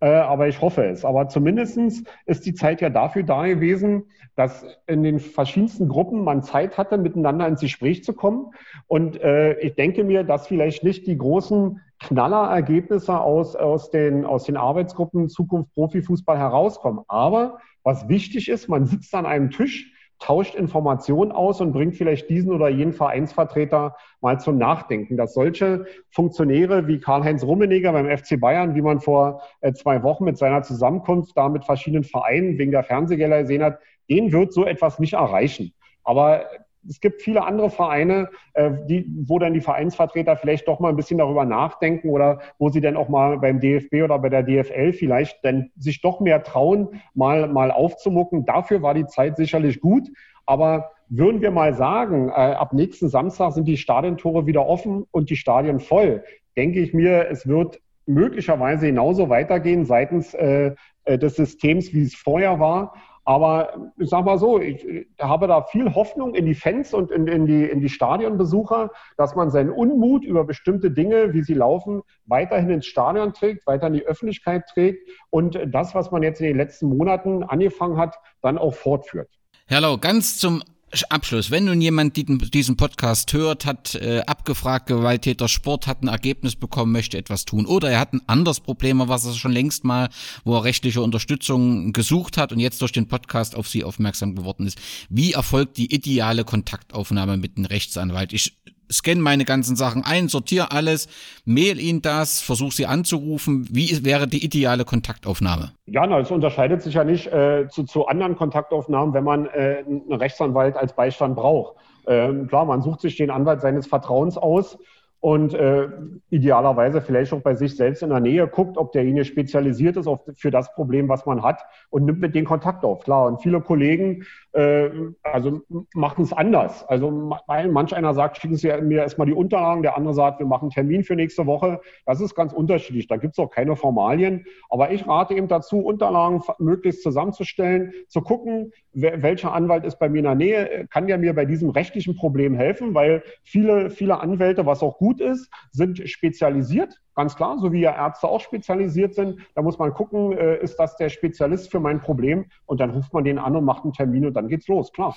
äh, aber ich hoffe es. Aber zumindest ist die Zeit ja dafür da gewesen, dass in den verschiedensten Gruppen man Zeit hatte, miteinander ins Gespräch zu kommen. Und äh, ich denke mir, dass vielleicht nicht die großen Knallerergebnisse aus, aus, den, aus den Arbeitsgruppen Zukunft Profifußball herauskommen. Aber was wichtig ist, man sitzt an einem Tisch, tauscht Informationen aus und bringt vielleicht diesen oder jenen Vereinsvertreter mal zum Nachdenken. Dass solche Funktionäre wie Karl-Heinz Rummenigge beim FC Bayern, wie man vor äh, zwei Wochen mit seiner Zusammenkunft da mit verschiedenen Vereinen wegen der Fernsehgelder gesehen hat, den wird so etwas nicht erreichen. Aber es gibt viele andere Vereine, äh, die, wo dann die Vereinsvertreter vielleicht doch mal ein bisschen darüber nachdenken oder wo sie dann auch mal beim DFB oder bei der DFL vielleicht dann sich doch mehr trauen, mal, mal aufzumucken. Dafür war die Zeit sicherlich gut. Aber würden wir mal sagen, äh, ab nächsten Samstag sind die Stadientore wieder offen und die Stadien voll, denke ich mir, es wird möglicherweise genauso weitergehen seitens äh, äh, des Systems, wie es vorher war. Aber ich sage mal so, ich, habe da viel Hoffnung in die Fans und in, in, die, in die Stadionbesucher, dass man seinen Unmut über bestimmte Dinge, wie sie laufen, weiterhin ins Stadion trägt, weiter in die Öffentlichkeit trägt und das, was man jetzt in den letzten Monaten angefangen hat, dann auch fortführt. Herr Lau, ganz zum Abschluss. Wenn nun jemand diesen Podcast hört, hat äh, abgefragt, Gewalttäter Sport, hat ein Ergebnis bekommen, möchte etwas tun. Oder er hat ein anderes Problem, was er schon längst mal, wo er rechtliche Unterstützung gesucht hat und jetzt durch den Podcast auf Sie aufmerksam geworden ist. Wie erfolgt die ideale Kontaktaufnahme mit einem Rechtsanwalt? Ich scanne meine ganzen Sachen ein, sortiere alles, mail ihn das, versuche sie anzurufen. Wie wäre die ideale Kontaktaufnahme? Ja, na, es unterscheidet sich ja nicht äh, zu, zu anderen Kontaktaufnahmen, wenn man äh, einen Rechtsanwalt als Beistand braucht. Ähm, klar, man sucht sich den Anwalt seines Vertrauens aus und äh, idealerweise vielleicht auch bei sich selbst in der Nähe guckt, ob derjenige spezialisiert ist auf, für das Problem, was man hat und nimmt mit den Kontakt auf. Klar, und viele Kollegen äh, also machen es anders. Also manch einer sagt, schicken Sie mir erstmal die Unterlagen, der andere sagt, wir machen einen Termin für nächste Woche. Das ist ganz unterschiedlich. Da gibt es auch keine Formalien. Aber ich rate eben dazu, Unterlagen möglichst zusammenzustellen, zu gucken, welcher Anwalt ist bei mir in der Nähe, kann der mir bei diesem rechtlichen Problem helfen, weil viele, viele Anwälte, was auch gut ist, sind spezialisiert Ganz klar, so wie ja Ärzte auch spezialisiert sind. Da muss man gucken, äh, ist das der Spezialist für mein Problem? Und dann ruft man den an und macht einen Termin und dann geht's los, klar.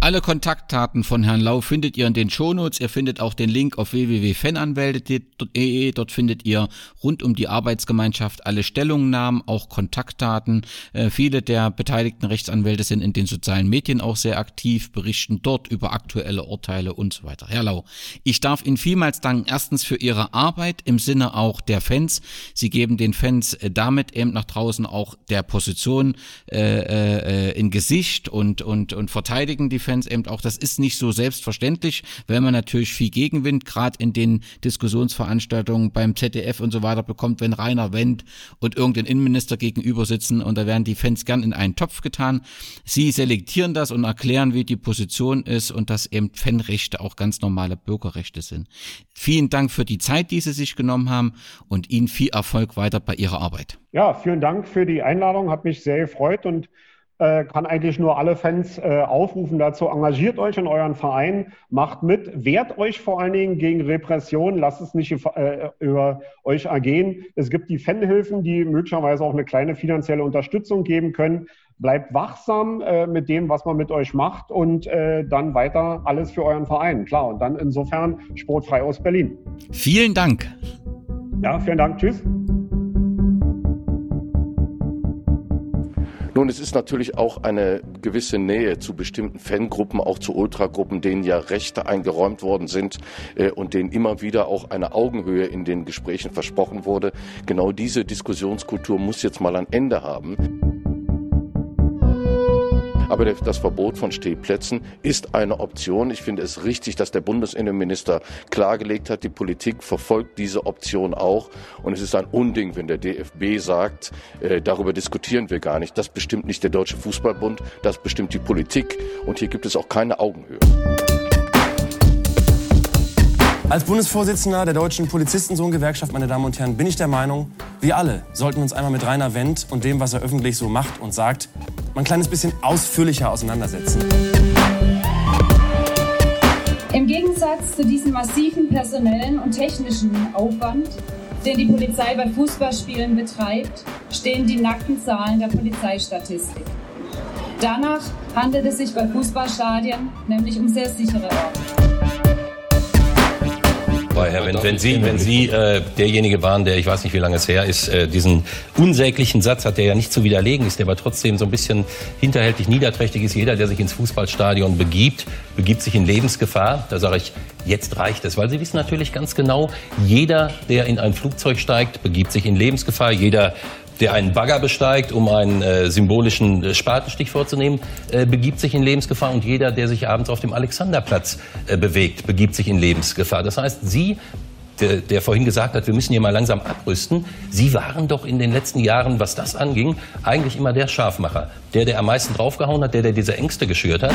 Alle Kontaktdaten von Herrn Lau findet ihr in den Shownotes. Ihr findet auch den Link auf www.fananwälte.de. Dort findet ihr rund um die Arbeitsgemeinschaft alle Stellungnahmen, auch Kontaktdaten. Äh, viele der beteiligten Rechtsanwälte sind in den sozialen Medien auch sehr aktiv, berichten dort über aktuelle Urteile und so weiter. Herr Lau, ich darf Ihnen vielmals danken. Erstens für Ihre Arbeit im Sinne auch der Fans. Sie geben den Fans äh, damit eben nach draußen auch der Position äh, äh, in Gesicht und, und, und verteidigen die Fans eben auch. Das ist nicht so selbstverständlich, weil man natürlich viel Gegenwind gerade in den Diskussionsveranstaltungen beim ZDF und so weiter bekommt, wenn Rainer Wendt und irgendein Innenminister gegenüber sitzen und da werden die Fans gern in einen Topf getan. Sie selektieren das und erklären, wie die Position ist und dass eben Fanrechte auch ganz normale Bürgerrechte sind. Vielen Dank für die Zeit, die Sie sich genommen haben und Ihnen viel Erfolg weiter bei Ihrer Arbeit. Ja, vielen Dank für die Einladung, hat mich sehr gefreut und äh, kann eigentlich nur alle Fans äh, aufrufen dazu, engagiert euch in euren Verein, macht mit, wehrt euch vor allen Dingen gegen Repression, lasst es nicht äh, über euch ergehen. Es gibt die Fanhilfen, die möglicherweise auch eine kleine finanzielle Unterstützung geben können. Bleibt wachsam äh, mit dem, was man mit euch macht und äh, dann weiter alles für euren Verein. Klar, und dann insofern sportfrei aus Berlin. Vielen Dank. Ja, vielen Dank. Tschüss. Nun, es ist natürlich auch eine gewisse Nähe zu bestimmten Fangruppen, auch zu Ultragruppen, denen ja Rechte eingeräumt worden sind äh, und denen immer wieder auch eine Augenhöhe in den Gesprächen versprochen wurde. Genau diese Diskussionskultur muss jetzt mal ein Ende haben. Aber das Verbot von Stehplätzen ist eine Option. Ich finde es richtig, dass der Bundesinnenminister klargelegt hat, die Politik verfolgt diese Option auch. Und es ist ein Unding, wenn der DFB sagt, äh, darüber diskutieren wir gar nicht. Das bestimmt nicht der Deutsche Fußballbund, das bestimmt die Politik. Und hier gibt es auch keine Augenhöhe. Als Bundesvorsitzender der Deutschen Polizistensohn-Gewerkschaft, meine Damen und Herren, bin ich der Meinung, wir alle sollten uns einmal mit Rainer Wendt und dem, was er öffentlich so macht und sagt, mal ein kleines bisschen ausführlicher auseinandersetzen. Im Gegensatz zu diesem massiven personellen und technischen Aufwand, den die Polizei bei Fußballspielen betreibt, stehen die nackten Zahlen der Polizeistatistik. Danach handelt es sich bei Fußballstadien nämlich um sehr sichere Orte. Wendt, wenn Sie, wenn Sie äh, derjenige waren, der, ich weiß nicht, wie lange es her ist, äh, diesen unsäglichen Satz hat, der ja nicht zu widerlegen ist, der aber trotzdem so ein bisschen hinterhältig niederträchtig ist. Jeder, der sich ins Fußballstadion begibt, begibt sich in Lebensgefahr. Da sage ich, jetzt reicht es. Weil Sie wissen natürlich ganz genau, jeder, der in ein Flugzeug steigt, begibt sich in Lebensgefahr. Jeder, der einen Bagger besteigt, um einen äh, symbolischen äh, Spatenstich vorzunehmen, äh, begibt sich in Lebensgefahr. Und jeder, der sich abends auf dem Alexanderplatz äh, bewegt, begibt sich in Lebensgefahr. Das heißt, Sie der, der vorhin gesagt hat, wir müssen hier mal langsam abrüsten. Sie waren doch in den letzten Jahren, was das anging, eigentlich immer der Scharfmacher. Der, der am meisten draufgehauen hat, der, der diese Ängste geschürt hat.